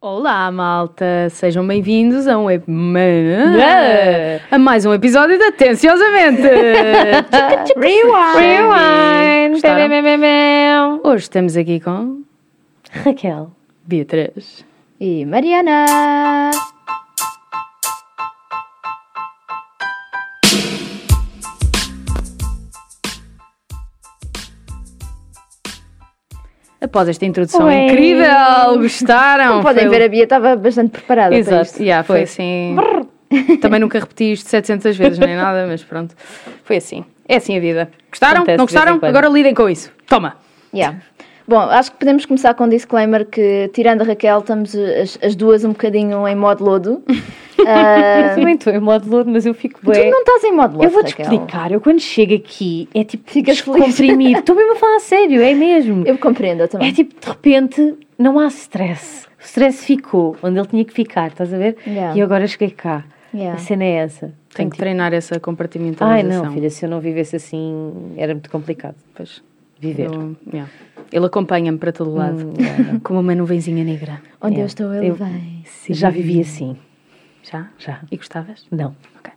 Olá, malta! Sejam bem-vindos a um ep- a mais um episódio de Atenciosamente! Rewind! Rewind! Hoje estamos aqui com Raquel. Beatriz. E Mariana. Após esta introdução Ué. incrível, gostaram? Como podem Foi- ver, a Bia estava bastante preparada para Exato, isto. yeah, foi assim. Também nunca repeti isto 700 vezes nem nada, mas pronto. Foi assim. É assim a vida. Gostaram? Acontece Não gostaram? Agora lidem com isso. Toma! Yeah. Bom, acho que podemos começar com um disclaimer que, tirando a Raquel, estamos as, as duas um bocadinho em modo lodo. Ah, Eu também estou em modo lodo, mas eu fico tu bem. não estás em modo lodo, Eu vou-te Raquel. explicar. Eu quando chego aqui é tipo Ficas feliz. descomprimido. Estou mesmo a falar a sério, é mesmo. Eu compreendo eu também. É tipo, de repente, não há stress. O stress ficou onde ele tinha que ficar, estás a ver? Yeah. E eu agora cheguei cá. Yeah. A cena é essa. Tenho que Tipo, treinar essa compartimentalização. Ai não, filha, se eu não vivesse assim, era muito complicado Pois, viver. eu- yeah. Ele acompanha-me para todo lado, Hum, como uma nuvenzinha negra. Onde Yeah. eu estou, ele Eu- vem. Já vivi assim. Já? Já. E gostavas? Não. Ok.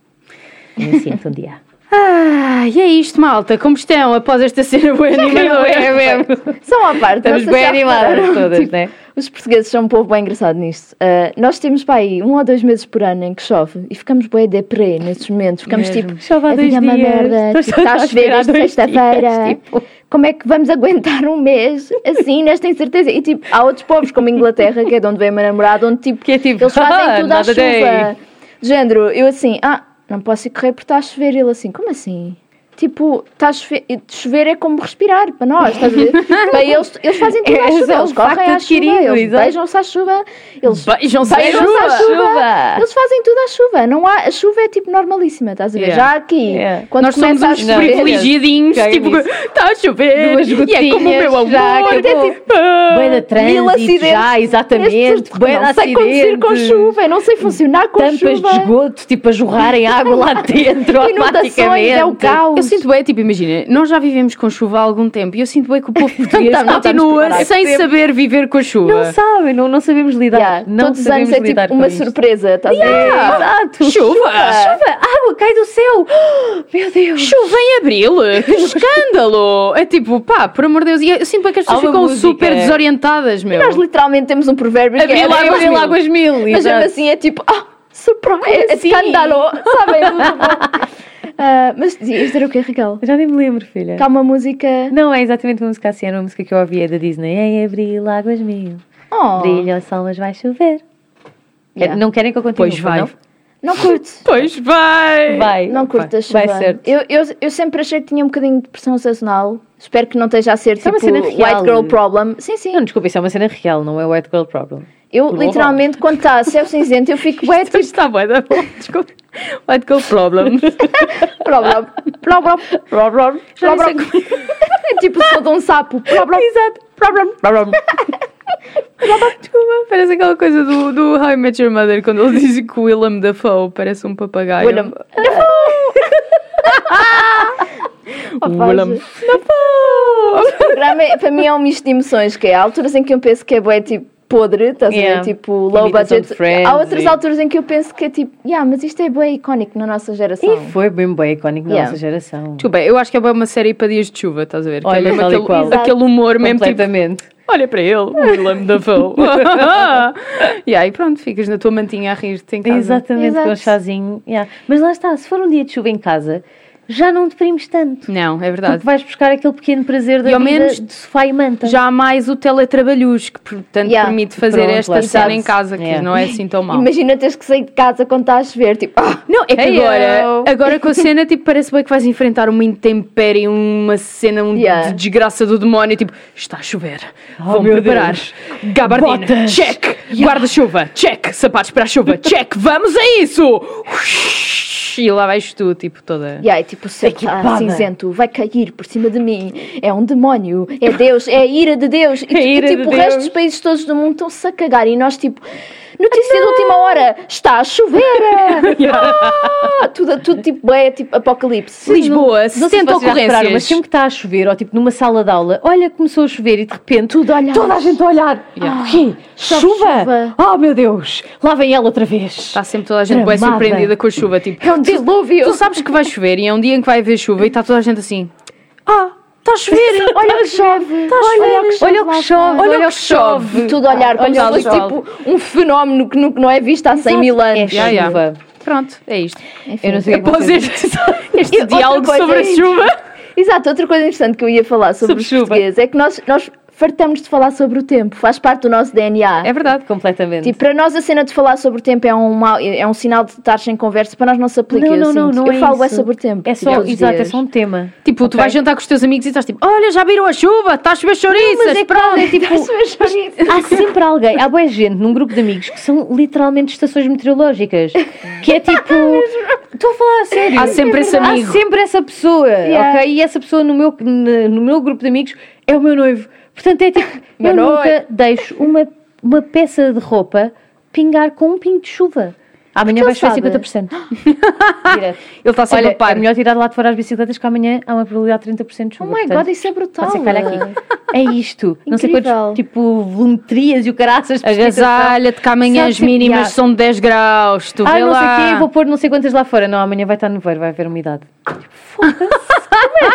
Me sinto um dia. Ah, e é isto, malta. Como estão após esta cena boa animadora? É mesmo. Só uma parte. Estamos bem animadas todas, tipo, né? Os portugueses são um povo bem engraçado nisto. Uh, nós temos para aí um ou dois meses por ano em que chove e ficamos bem deprê nesses momentos. Ficamos Mesmo. tipo, Chove há a dois é uma dias. merda, tipo, está a chover dois sexta-feira. dias, tipo. Como é que vamos aguentar um mês assim, nesta incerteza? E tipo, há outros povos como a Inglaterra, que é de onde vem a minha namorada, onde tipo, Que é tipo, eles fazem tudo à chuva. day. De género, eu assim, ah, não posso ir correr porque está a chover. E ele assim, como assim? Tipo, a chover, chover é como respirar para nós, estás a ver? para eles, eles fazem tudo à É chuva, só eles correm à chuva, eles beijam-se à chuva, eles Beijam-se à beijam-se à chuva. Eles fazem tudo à chuva, não há, a chuva é tipo normalíssima, estás a ver? Yeah. Já aqui, Yeah. quando Nós somos uns chover, privilegiadinhos, tipo, está a chover, Duas e é como o gotinhas, meu amor. já até acabou. tipo, Bué da trânsito, acidentes. já, exatamente. Este- Bué não de sei conduzir com chuva, não sei funcionar com Tampas chuva. de esgoto, tipo, a jorrarem água lá dentro Inundações, automaticamente. é o caos. Eu sinto bem, tipo, imagina, nós já vivemos com chuva há algum tempo e eu sinto bem que o povo português Não, não estamos continua sem saber viver com a chuva. Não sabem, não, não sabemos lidar. Yeah, não todos os anos sabemos é tipo lidar uma com isto. surpresa, estás a ver? Exato. Chuva! Chuva! Água cai do céu! Meu Deus! Chuva em abril? Que escândalo! É tipo, pá, por amor de Deus. E eu sinto bem que as pessoas ficam música. super desorientadas, meu. Nós literalmente temos um provérbio que Abril, é águas abril, mil. águas mil. Mas mesmo assim é tipo, ah, surpresa, é, é assim? escândalo, sabem? É muito bom. Ah, mas isto era o que, Raquel? Já nem me lembro, filha. Que há uma música. Não, é exatamente uma música assim, era uma música que eu ouvia da Disney. Em abril, águas mil. Oh, Brilha o sol, mas vai chover. Yeah. Não querem que eu continue? Pois vai. Não? não curto. Pois vai! Vai. Não curto a chuva. Vai certo. Eu, eu, eu sempre achei que tinha um bocadinho de depressão sazonal. Espero que não esteja a ser Isso é tipo uma cena real. white girl problem. Sim, sim. Não, desculpa, isso é uma cena real, não é white girl problem. Eu Global. literalmente, quando está céu cinzento, eu fico Isto tipo, está bem, da bom. Desculpa. White girl problem. problem, problem, problem, problem. É tipo o som de um sapo. Problem, Exato. Problem. Problem. Desculpa, parece aquela coisa do, do How I Met Your Mother quando ele diz que o Willem Dafoe parece um papagaio. Willem. Opa, Willem. Dafoe. É- para mim é um misto de emoções, que é há alturas em que eu penso que é bué tipo podre, estás a Yeah. ver, tipo low budget. Friends Há outras e- alturas em que eu penso que é tipo, yeah, mas isto é bué icónico na nossa geração. E foi bem bem icónico na Yeah. nossa geração. Desculpa, eu acho que é bem uma série para dias de chuva, estás a ver? Que Olha, é aquele, qual. aquele humor mesmo tipo, Completamente. olha para ele, o Willem Dafoe. e aí pronto, ficas na tua mantinha a rir-te em casa. Exatamente, com Exato. um chazinho. yeah. Mas lá está, se for um dia de chuva em casa, já não deprimes tanto. Não, é verdade. Porque vais buscar aquele pequeno prazer da E ao vida menos de sofá e manta. Já há mais o teletrabalhos, que portanto Yeah. permite fazer Pronto, esta cena em casa, que Yeah. não é assim tão mal. Imagina teres que sair de casa quando está a chover, tipo, ah, Não, é que Hey, agora, agora com a cena, tipo, parece bem que vais enfrentar uma intempérie, uma cena um Yeah. de desgraça do demónio, tipo, está a chover, vou-me Oh, meu preparar. Deus. Gabardina, Botas. check. Guarda-chuva, check. Sapatos para a chuva, check. Vamos a isso! E lá vais tu, tipo, toda... e aí, tipo, céu está Equipada. cinzento, vai cair por cima de mim, é um demónio, é Deus, é a ira de Deus. E, A ira tipo, de o resto Deus. dos países todos do mundo estão-se a cagar e nós, tipo, notícia última hora, está a chover. Ah, tudo, tudo tipo, é tipo apocalipse. Lisboa, Não sei se 60 vocês já repararam, ocorrências. mas sempre que está a chover, ou tipo numa sala de aula, olha, começou a chover e de repente Tudo olhar. toda a gente a olhar. Yeah. O quê? Chove Chuva? chuva. Oh meu Deus, lá vem ela outra vez. Está sempre toda a gente bem surpreendida com a chuva. Tipo, É um dilúvio. tu sabes que vai chover e é um dia em que vai haver chuva e está toda a gente assim. Ah, está a chover. Olha o que chove. Olha, Olha o que chove. olha que chove, chove. Tudo a olhar como Olha se fosse tipo um fenómeno que não, é visto há 100 mil anos. É chuva. Pronto, é isto. Enfim. Eu não sei Após este, E este outra diálogo sobre a é chuva. Exato, outra coisa interessante que eu ia falar sobre, Sobre os chuva. portugueses é que nós, nós fartamos de falar sobre o tempo, faz parte do nosso DNA. É verdade. Completamente. Tipo, para nós a cena de falar sobre o tempo é um, mau- é um sinal de estar sem conversa, para nós não se aplica. não, eu não, não, não eu é falo é isso. sobre o tempo. É tipo, só, exato, é só um tema. Tipo, tu Ok. vais jantar com os teus amigos e estás tipo, olha, já viram a chuva, está a chover chouriças. Mas é claro, é tipo, Isso. há sempre alguém, há boa gente num grupo de amigos que são literalmente estações meteorológicas. Que é tipo. Estou a falar a sério. Há sempre esse Há amigo. sempre essa pessoa, Yeah. ok? E essa pessoa no meu, no meu grupo de amigos é o meu noivo. Portanto, é tipo, eu nunca deixo uma, uma peça de roupa pingar com um pingo de chuva. Amanhã vai chover ele 50%. Direto. Ele está sempre Olha, a par. é melhor tirar de lá de fora as bicicletas que amanhã há uma probabilidade de 30% de Oh chuva. my portanto, god, isso é brutal. Aqui. É isto. Não sei Incrível. quantos, tipo, volumetrias e o caraças. de Agasalha-te que amanhã Sabe as mínimas Yeah. são 10 graus. Tu Ah, vê não sei lá. o quê, vou pôr não sei quantas lá fora. Não, amanhã vai estar no nevoeiro, vai haver umidade. Foda-se. Como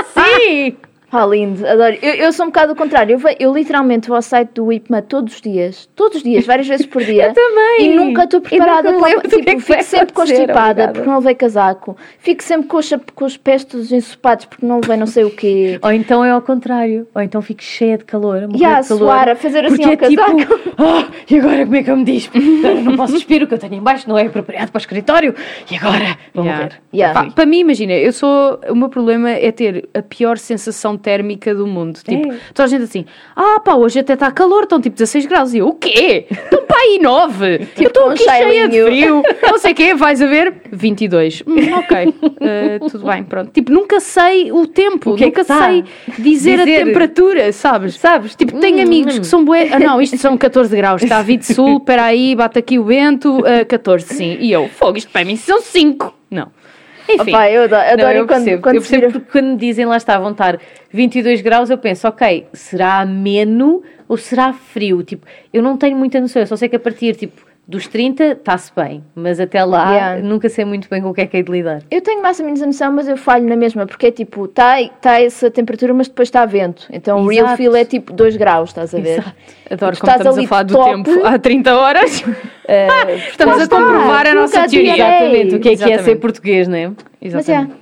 Ah, lindo, adoro. Eu, eu sou um bocado o contrário. Eu, ve- eu literalmente vou ao site do IPMA todos os dias. Todos os dias, várias vezes por dia. Eu também. E nunca estou preparada para. lembro do que Tipo, é que fico sempre acontecer, constipada obrigada. porque não levei casaco. Fico sempre com os, chap- com os pés todos ensopados porque não levei não sei o quê. Ou então é ao contrário. Ou então fico cheia de calor. a morrer E a de calor. suar, a fazer assim Porque ao é casaco. tipo, ah, e agora como é que eu me diz? Agora não posso despir o que eu tenho em baixo, não é apropriado para o escritório. E agora vou Yeah. morrer. Yeah. Pá, para mim, imagina, eu sou. O meu problema é ter a pior sensação térmica do mundo. Tipo, É. toda a gente assim, ah pá, hoje até está calor, estão tipo 16 graus. E eu, o quê? Estão pá aí 9. eu estou um aqui cheia de frio. Não sei o quê, vais a ver 22. Hum, ok, Eh, tudo bem, pronto. Tipo, nunca sei o tempo, O que é nunca que tá? sei dizer, a Dizer. temperatura, sabes? Sabes? Tipo, tenho Hum, amigos hum. que são bué. Ah, não, isto são 14 graus. Está a vir de sul, espera aí, bate aqui o vento. ah, 14, sim. E eu, fogo, isto para mim são 5. Não. Enfim. Opa, eu adoro, Não, eu quando, percebo, quando eu percebo porque quando me dizem lá está, vão estar 22 graus, eu penso, ok, será ameno ou será frio? Tipo, eu não tenho muita noção, eu só sei que a partir tipo, dos 30 está-se bem, mas até lá Yeah. nunca sei muito bem com o que é que é de lidar. Eu tenho mais ou menos a noção, mas eu falho na mesma, porque é tipo, está tá essa temperatura, mas depois está vento. Então o real Exato. feel é tipo 2 graus, estás a ver? Exato. Adoro como estás estamos a falar do top. tempo há 30 horas. Eh, Estamos a comprovar a nossa teoria. Exatamente, o que é que é Exatamente. ser português, não é? Exatamente.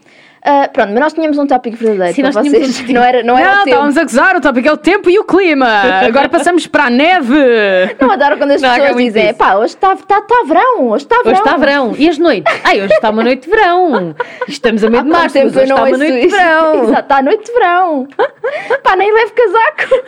Ah, pronto, mas nós tínhamos um tópico verdadeiro Sim, nós tínhamos vocês. um Não era, não era Não, o estávamos a gozar, o tópico é o tempo e o clima. Agora passamos para a neve. Não adoro quando as Não, pessoas dizem, isso. pá, hoje está tá, tá verão, hoje está verão. Hoje está verão. E as noites? Ai, hoje está uma noite de verão. Estamos a meio de março, mas hoje está uma noite de verão. Exato, está a noite de verão. pá, nem levo casaco.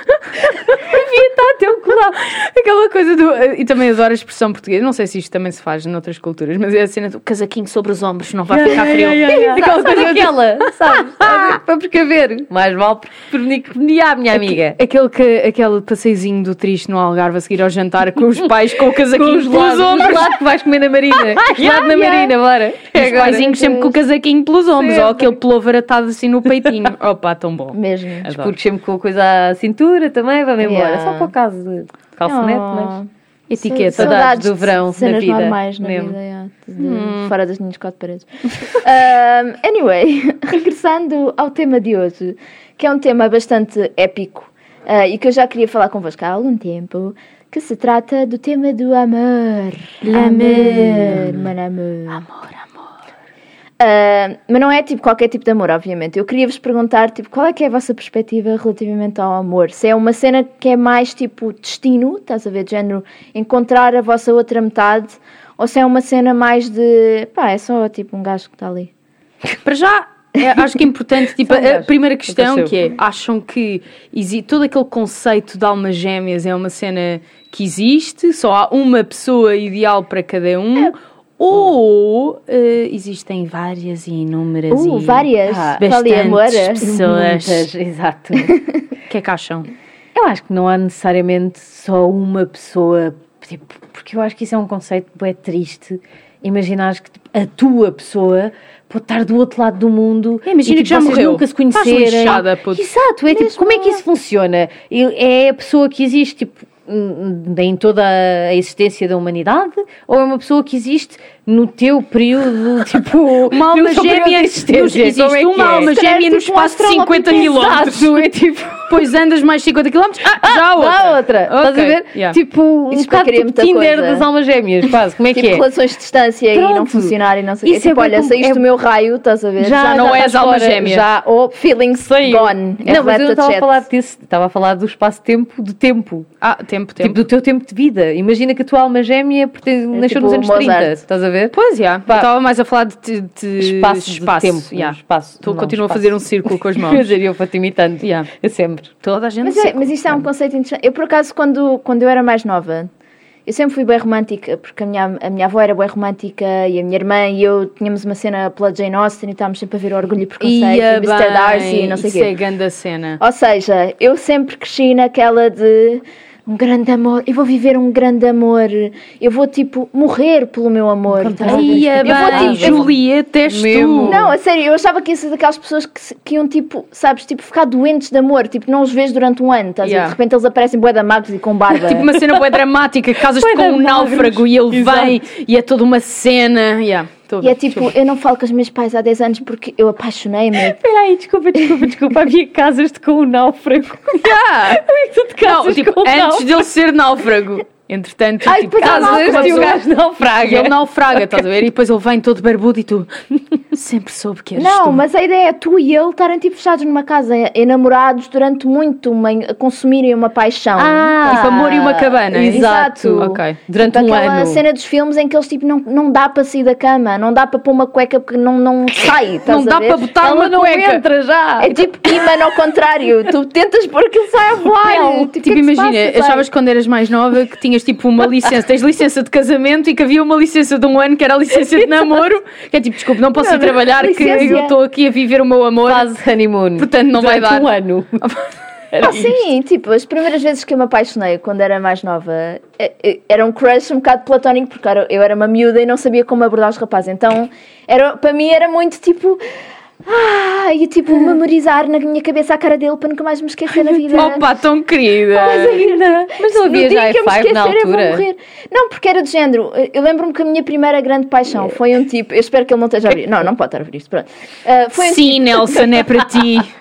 Devia estar até o colar. Aquela coisa do. E também adoro a expressão portuguesa. Não sei se isto também se faz noutras culturas, mas é a cena do casaquinho sobre os ombros, não vai ficar frio. Aquela coisa aquela, sabes? Para precaver. Mais vale prevenir minha amiga. Aquele, que, aquele passeiozinho do triste no Algarve a seguir ao jantar com os pais com o casaquinho os pelos ombros. os lados que vais comer na marina. Gelado na marina, bora. É Os paizinhos sempre com o casaquinho pelos ombros, ou aquele pullover atado assim no peitinho. Opa, tão bom. Mesmo. Os curtos sempre com a coisa à cintura também, vamos embora. Só para o caso de calçonete, Oh. mas... Etiqueta. Saudades do verão na cenas vida, normais na mesmo. vida, yeah, de- fora das minhas quatro paredes. Um, anyway, regressando ao tema de hoje, que é um tema bastante épico ah, e que eu já queria falar convosco há algum tempo, que se trata do tema do amor. Amor, mon amor. Amor, amor. mas não é tipo qualquer tipo de amor, obviamente. Eu queria vos perguntar, tipo, qual é que é a vossa perspectiva relativamente ao amor? Se é uma cena que é mais tipo destino, estás a ver, de género, encontrar a vossa outra metade, ou se é uma cena mais de, pá, é só tipo um gajo que está ali. Para já, é, acho que é importante, tipo, a gajo. primeira questão Aconteceu. que é, acham que todo aquele conceito de almas gêmeas é uma cena que existe, só há uma pessoa ideal para cada um, É. ou eh, existem várias e inúmeras Uh, e várias. Ah, bastantes pessoas. Muitas, exato. O que é que acham? Eu acho que não há necessariamente só uma pessoa tipo, porque eu acho que isso é um conceito bem triste. Imaginares que tipo, a tua pessoa pode estar do outro lado do mundo. É, imagina e, tipo, que já vocês morreu. nunca se Faz conhecerem. lixada. Exato, é tipo, Mesmo. como é que isso funciona? É a pessoa que existe, tipo, em toda a existência da humanidade? Ou é uma pessoa que existe no teu período, tipo, Uma alma gêmea. existência? Existe é uma é? alma gêmea no tipo espaço de 50 australopithecus. km. é tipo... Depois andas mais 50 km. Ah, já há outra. Há outra, estás a ver? yeah. Tipo, um Isso bocado tipo Tinder coisa. das almas gêmeas, quase. Como é Tipo, que é? relações de distância e não Pronto. funcionar e não sei o é Tipo, olha, saíste é- do meu raio, estás a ver? Já, não já és estás alma gêmea. Já, oh, feelings Saiu. gone. É Não, mas eu não estava a falar disso, estava a falar do espaço-tempo de tempo. Ah, tempo, tempo. Tipo, do teu tempo de vida. Imagina que a tua alma gêmea pertence- nasceu tipo nos anos Mozart. 30, estás a ver? Pois, já. Eu estava mais a falar de, de, de Espaço, de tempo. já. Espaço. Tu não, continua a espaço. fazer um círculo com as mãos. dizer, eu vou-te imitando. Yeah. É sempre. Toda a gente Mas, é, mas isto é um conceito interessante. Eu, por acaso, quando, quando eu era mais nova, eu sempre fui bem romântica, porque a minha, a minha avó era bem romântica e a minha irmã e eu tínhamos uma cena pela Jane Austen e estávamos sempre a ver o Orgulho e Preconceito e Ia o Mr. Darcy e não sei o isso é quê. grande a cena. Ou seja, eu sempre cresci naquela de um grande amor, eu vou viver um grande amor, eu vou tipo morrer pelo meu amor. estás a ver? Ia eu vou tipo, Julieta, és tu. Não, a sério, eu achava que ia ser daquelas pessoas que, se- que iam tipo, sabes, tipo, ficar doentes de amor, tipo, não os vês durante um ano, estás? Yeah. De repente eles aparecem bué da magos e com barba. Tipo uma cena bué dramática, casas-te com um náufrago e ele Exato. vem e é toda uma cena. Yeah, tô a E é tipo, eu não falo com os meus pais há 10 anos porque eu apaixonei-me. Espera aí, desculpa, desculpa, desculpa. Havia casas-te com o náufrago. Yeah. Tu te casas Não, tipo, com o antes náufrago? dele ser náufrago. Entretanto, Ai, tipo, e o gajo naufraga. Ele naufraga, estás a ver? E depois ele vem todo barbudo e tu sempre soube que eras Não, tu. mas a ideia é tu e ele estarem tipo fechados numa casa, enamorados durante muito, uma, a consumirem uma paixão. Ah, Tipo amor e uma cabana. Exato. Ok. Durante Tipo um aquela ano. cena dos filmes em que eles tipo não, não dá para sair da cama, não dá para pôr uma cueca porque não, não sai. estás Não a dá ver? para botar Ela uma não cueca. entra já. É tipo imã ao contrário. tu tentas pôr aquilo sai a voar. Não, tipo, que é que se imagina, passa? Sai. achavas quando eras mais nova que tinhas tipo uma licença, tens licença de casamento e que havia uma licença de um ano que era a licença de namoro, que é tipo, desculpe, não posso ir trabalhar que eu estou aqui a viver o meu amor. Fase honeymoon. Portanto, não vai Durante dar. um ano. Era Ah, sim, tipo, as primeiras vezes que eu me apaixonei quando era mais nova eh, eh, era um crush um bocado platónico, porque eu era uma miúda e não sabia como abordar os rapazes. Então, era, para mim era muito tipo. Ah, e tipo, memorizar na minha cabeça a cara dele para nunca mais me esquecer na vida. Opa, tão querida! Mas ainda. Mas não havia já que eu me i5 na esquecer, eu vou altura? morrer. Não, porque era de género. Eu lembro-me que a minha primeira grande paixão foi um tipo. Eu espero que ele não esteja a ouvir. Não, não pode estar a ouvir isto. Pronto. Ah, foi um Sim, Nelson, é para ti.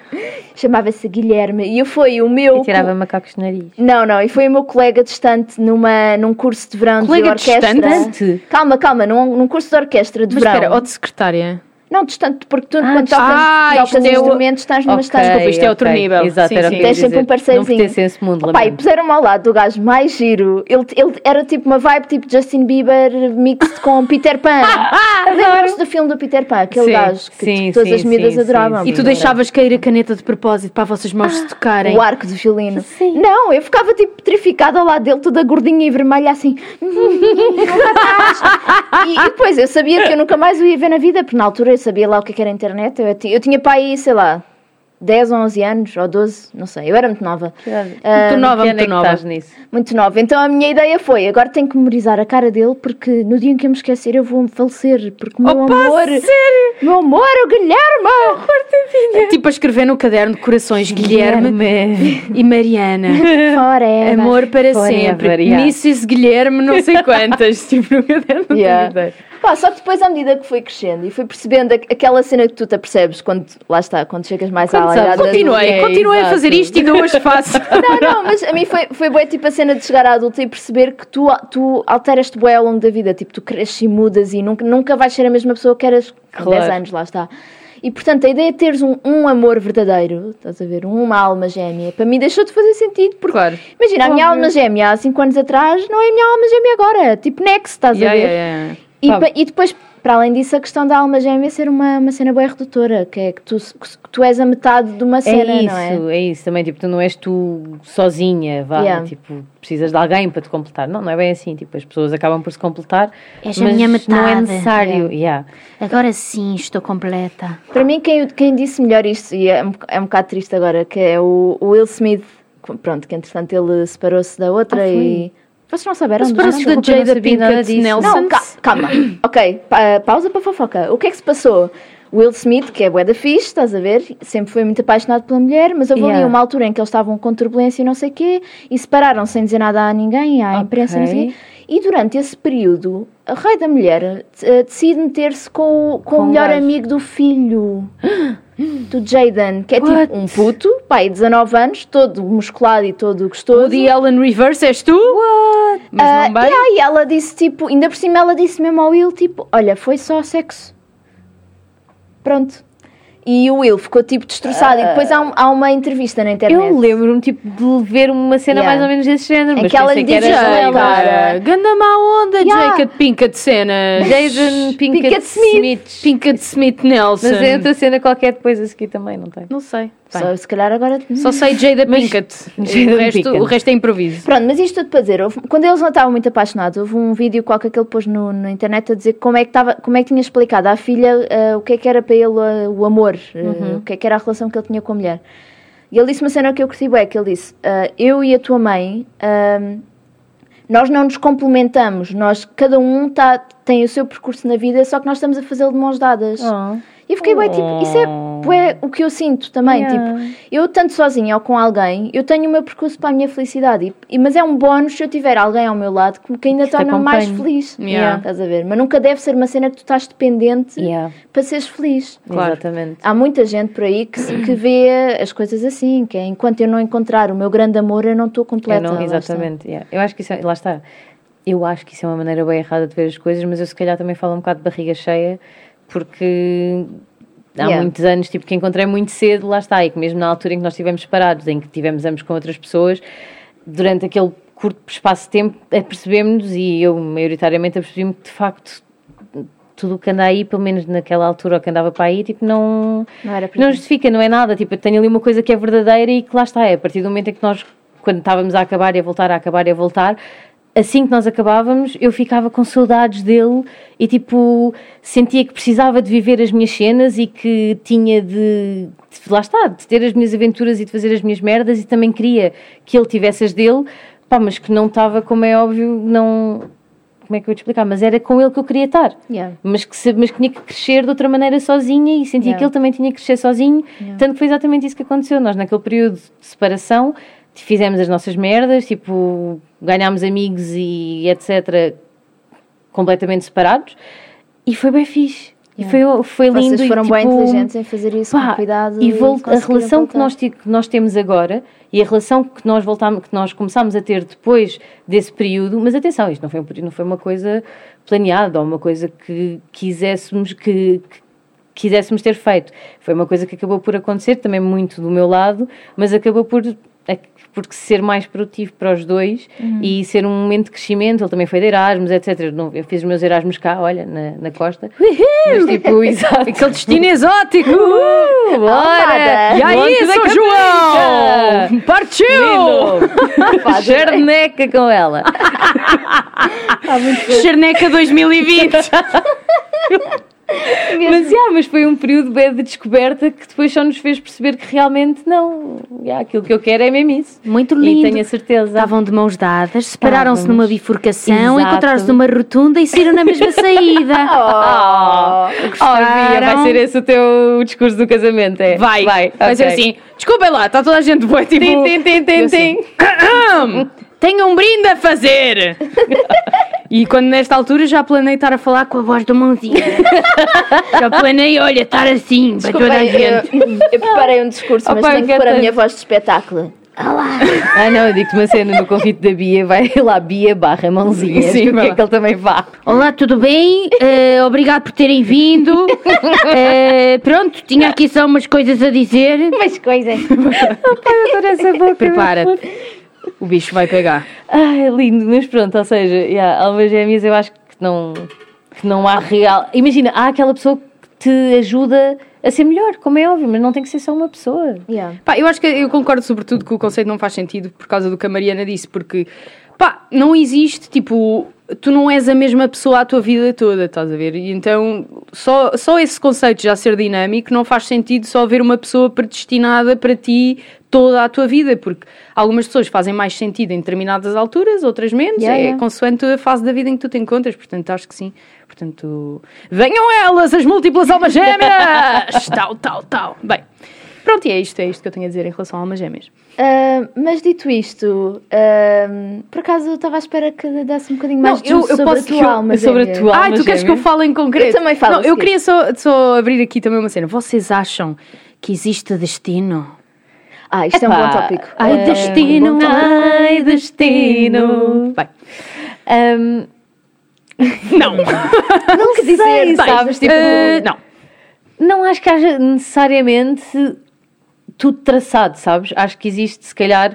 Chamava-se Guilherme e eu foi o meu. E tirava macacos de nariz. Não, não, e foi o meu colega distante numa, num curso de verão Colega de orquestra. distante? Calma, calma, num, num curso de orquestra de Mas verão. espera, ó de secretária. Não, distante, porque tu, Ah, quando tocas, ah, tocas é instrumentos, estás numa Ok, estante. Desculpa, isto é outro ok. nível. Exato, Sim, sim. Tens sempre um parceirozinho. Não esse mundo, Opa, e lamento. puseram-me ao lado do gajo mais giro. Ele, ele era tipo uma vibe tipo Justin Bieber mixed com Peter Pan. Lembras do filme do Peter Pan? Aquele Sim, gajo que sim, tipo, todas sim, as miúdas sim, adoravam. E tu deixavas cair a caneta de propósito para as vossas mãos se tocarem. O arco do violino. Não, eu ficava tipo petrificada ao lado dele, toda gordinha e vermelha, assim. Estás. e, e depois eu sabia que eu nunca mais o ia ver na vida, porque na altura eu sabia lá o que é que era a internet. Eu, eu tinha para aí, sei lá, 10 ou 11 anos, ou 12, não sei. Eu era muito nova. Ah, Muito nova, é muito que nova. nisso? muito nova. Então a minha ideia foi: agora tenho que memorizar a cara dele, porque no dia em que eu me esquecer eu vou falecer. Porque o meu Opa, amor. sério? Meu amor, o Guilherme! Tipo a escrever no caderno de corações Guilherme e Mariana. Forever. Amor para Forever, sempre. yeah. Mrs. Guilherme, não sei quantas. tipo, no caderno Yeah. Pá, só que depois, à medida que fui crescendo e fui percebendo aqu- aquela cena que tu te apercebes quando, lá está, quando chegas mais à Quando idade sabes- adulta. Continuei, É, continuei a fazer isto e ainda hoje faço. Não, não, mas a mim foi, foi bué tipo a cena de chegar à adulta e perceber que tu, tu alteras-te bué ao longo da vida, tipo, tu cresces e mudas e nunca, nunca vais ser a mesma pessoa que eras com Claro. 10 anos, lá está. E portanto, a ideia de teres um, um amor verdadeiro, estás a ver, uma alma gêmea, para mim deixou de fazer sentido, porque Claro. imagina, a minha Óbvio. alma gêmea há 5 anos atrás não é a minha alma gêmea agora, tipo next, estás Yeah, a ver? yeah, yeah. E, pa- e depois, para além disso, a questão da alma gêmea ser uma, uma cena bem redutora, que é que tu, que tu és a metade de uma cena, é não é? isso, é? isso também, tipo, tu não és tu sozinha, vá, Yeah. tipo, precisas de alguém para te completar. Não, não é bem assim, tipo, as pessoas acabam por se completar, És a mas minha não é metade, necessário, yeah. Agora sim estou completa. Para mim, quem, quem disse melhor isto, e é um, é um bocado triste agora, que é o, o Will Smith, pronto, que entretanto ele separou-se da outra Ah, foi? e Vocês não souberam? Os nada? da Jada Pinkett. Nelson. Não, ca- calma. ok, pa- pausa para fofoca. O que é que se passou? Will Smith, que é bué da fixe, estás a ver? Sempre foi muito apaixonado pela mulher, mas houve ali Yeah. uma altura em que eles estavam com turbulência e não sei o quê, e separaram sem dizer nada a ninguém, à imprensa, não sei quê. E durante esse período, a rei da mulher eh, decide meter-se com, o- com, Com o melhor gajo. amigo do filho, do Jaden, que é What? tipo um puto, pai, 19 anos, todo musculado e todo gostoso. Woody Allen Reverse és tu? What? Mas não bem? yeah, e ela disse tipo, ainda por cima ela disse mesmo ao Will, tipo, olha, foi só sexo. Pronto. E o Will ficou tipo destroçado. E depois há, um- há uma entrevista na internet. Eu lembro-me tipo, de ver uma cena Yeah. mais ou menos desse género. Em mas que ela lhe diz cara. Ganda má onda, Yeah. Jacob Pinkett cenas. Jaden Pinkett, Pinkett Smith. Smith. Pinkett Smith Nelson. Mas é outra cena qualquer depois a seguir também, não tem? Não sei. Só, se calhar agora. Só sei Jada Mas- Pinkett. Jada o, resto, Pinkett. o resto é improviso. Pronto, mas isto tudo para dizer, houve- quando eles não estavam muito apaixonados, houve um vídeo qualquer que ele pôs no, na internet a dizer como é que, estava, como é que tinha explicado à filha ah, o que é que era para ele ah, o amor, ah, o que é que era a relação que ele tinha com a mulher. E ele disse uma cena que eu curti bem, que ele disse, eu e a tua mãe, ah, nós não nos complementamos, nós, cada um tá, tem o seu percurso na vida, só que nós estamos a fazê-lo de mãos dadas. E eu fiquei bem, tipo, isso é bué o que eu sinto também. Yeah. Tipo, eu tanto sozinha ou com alguém, eu tenho o meu percurso para a minha felicidade. E, mas é um bónus se eu tiver alguém ao meu lado que, que ainda torna mais feliz. Yeah. Estás a ver? Mas nunca deve ser uma cena que tu estás dependente Yeah. para seres feliz. Claro. Exatamente. Há muita gente por aí que, que vê as coisas assim, que é enquanto eu não encontrar o meu grande amor, eu não estou Eu completa. não, lá está. exatamente. yeah. Eu acho que isso é, lá está. Eu acho que isso é uma maneira bem errada de ver as coisas, mas eu se calhar também falo um bocado de barriga cheia, porque há Yeah. muitos anos, tipo, que encontrei muito cedo, lá está, e que mesmo na altura em que nós estivemos separados, em que tivemos ambos com outras pessoas, durante aquele curto espaço de tempo, apercebemos-nos, e eu maioritariamente apercebi-me que de facto tudo o que anda aí, pelo menos naquela altura que andava para aí, tipo, não, Não não ti. justifica, não é nada. Tipo, eu tenho ali uma coisa que é verdadeira e que lá está. É a partir do momento em que nós, quando estávamos a acabar e a voltar, a acabar e a voltar, assim que nós acabávamos, eu ficava com saudades dele e tipo, sentia que precisava de viver as minhas cenas e que tinha de, de- lá está, de ter as minhas aventuras e de fazer as minhas merdas e também queria que ele tivesse as dele, pá, mas que não estava, como é óbvio, não. Como é que eu vou te explicar? Mas era com ele que eu queria estar Yeah. mas que, mas que tinha que crescer de outra maneira sozinha e sentia Yeah. que ele também tinha que crescer sozinho. Tanto que foi exatamente isso que aconteceu. Nós, naquele período de separação, fizemos as nossas merdas, tipo, ganhámos amigos e etc. completamente separados e foi bem fixe. E foi, foi lindo. Vocês foram e, bem tipo, inteligentes em fazer isso Pá, com cuidado. e vol- a conseguiram relação que nós, que nós temos agora e a relação que nós voltámos, que nós começámos a ter depois desse período, mas atenção, isto não foi, não foi uma coisa planeada ou uma coisa que quiséssemos que, que quiséssemos ter feito. Foi uma coisa que acabou por acontecer também muito do meu lado, mas acabou por por ser mais produtivo para os dois Uhum. e ser um momento de crescimento. Ele também foi de Erasmus, etc. Não- Eu fiz os meus Erasmus cá, olha, na, na costa. Mas tipo, exato. Aquele destino exótico! Uh, bora! E aí, São! João? Partiu! Charneca com ela. Charneca 2020! Mas, yeah, mas foi um período bem de descoberta que depois só nos fez perceber que realmente não. Yeah, aquilo que eu quero é mesmo isso. Muito E lindo. tenho a certeza. Estavam de mãos dadas, separaram-se numa bifurcação, encontraram-se numa rotunda e saíram na mesma saída. Oh, oh, Bia, vai ser esse o teu discurso do casamento, é? Vai, vai, ok. ser assim. Desculpem lá, está toda a gente boa, tipo. Tim, tim, tim, tim, tim. Tenho um brinde a fazer! e quando nesta altura já planei estar a falar com a voz do mãozinha. já planei, olha, estar assim, para toda a gente. eu, eu preparei um discurso, mas Opa, tenho que pôr a minha voz de espetáculo. Ah, não, eu digo-te uma cena no convite da Bia, vai lá, Bia barra mãozinha. Sim, Sim, o vai que lá. é que ele também vá? Olá, tudo bem? Eh, obrigado por terem vindo. Eh, pronto, tinha aqui só umas coisas a dizer. Umas coisas. Eu adoro essa boca. Prepara-te. O bicho vai pegar. Ai, é lindo, mas pronto, ou seja, yeah, almas gêmeas eu acho que não, que não há real. Imagina, há aquela pessoa que te ajuda a ser melhor, como é óbvio, mas não tem que ser só uma pessoa. Yeah. Pá, eu acho que eu concordo sobretudo que o conceito não faz sentido por causa do que a Mariana disse, porque pá, não existe tipo tu não és a mesma pessoa a tua vida toda, estás a ver? E então, só, só esse conceito já ser dinâmico não faz sentido só haver uma pessoa predestinada para ti toda a tua vida, porque algumas pessoas fazem mais sentido em determinadas alturas, outras menos, Yeah, é yeah. consoante a fase da vida em que tu te encontras, portanto, acho que sim. Portanto, venham elas, as múltiplas almas gêmeas! tal, tal, tal. Bem, pronto, e é isto, é isto que eu tenho a dizer em relação a almas gêmeas. Ah, mas dito isto, ah, por acaso eu estava à espera que desse um bocadinho mais de luz sobre a tua alma. sobre a gêmea. tua Ai, alma tu queres que eu gêmea? fale em concreto? Eu também falo, Não, eu queria só, só abrir aqui também uma cena. Vocês acham que existe destino? Ah, isto é um bom Epá, tópico. Ai, Ah, destino, bom tópico. Ai, destino. Bem, Ahm, não. Não que dizer, sei, sabes? sabes, Tipo, Eh, não. não acho que haja necessariamente tudo traçado, sabes? Acho que existe, se calhar,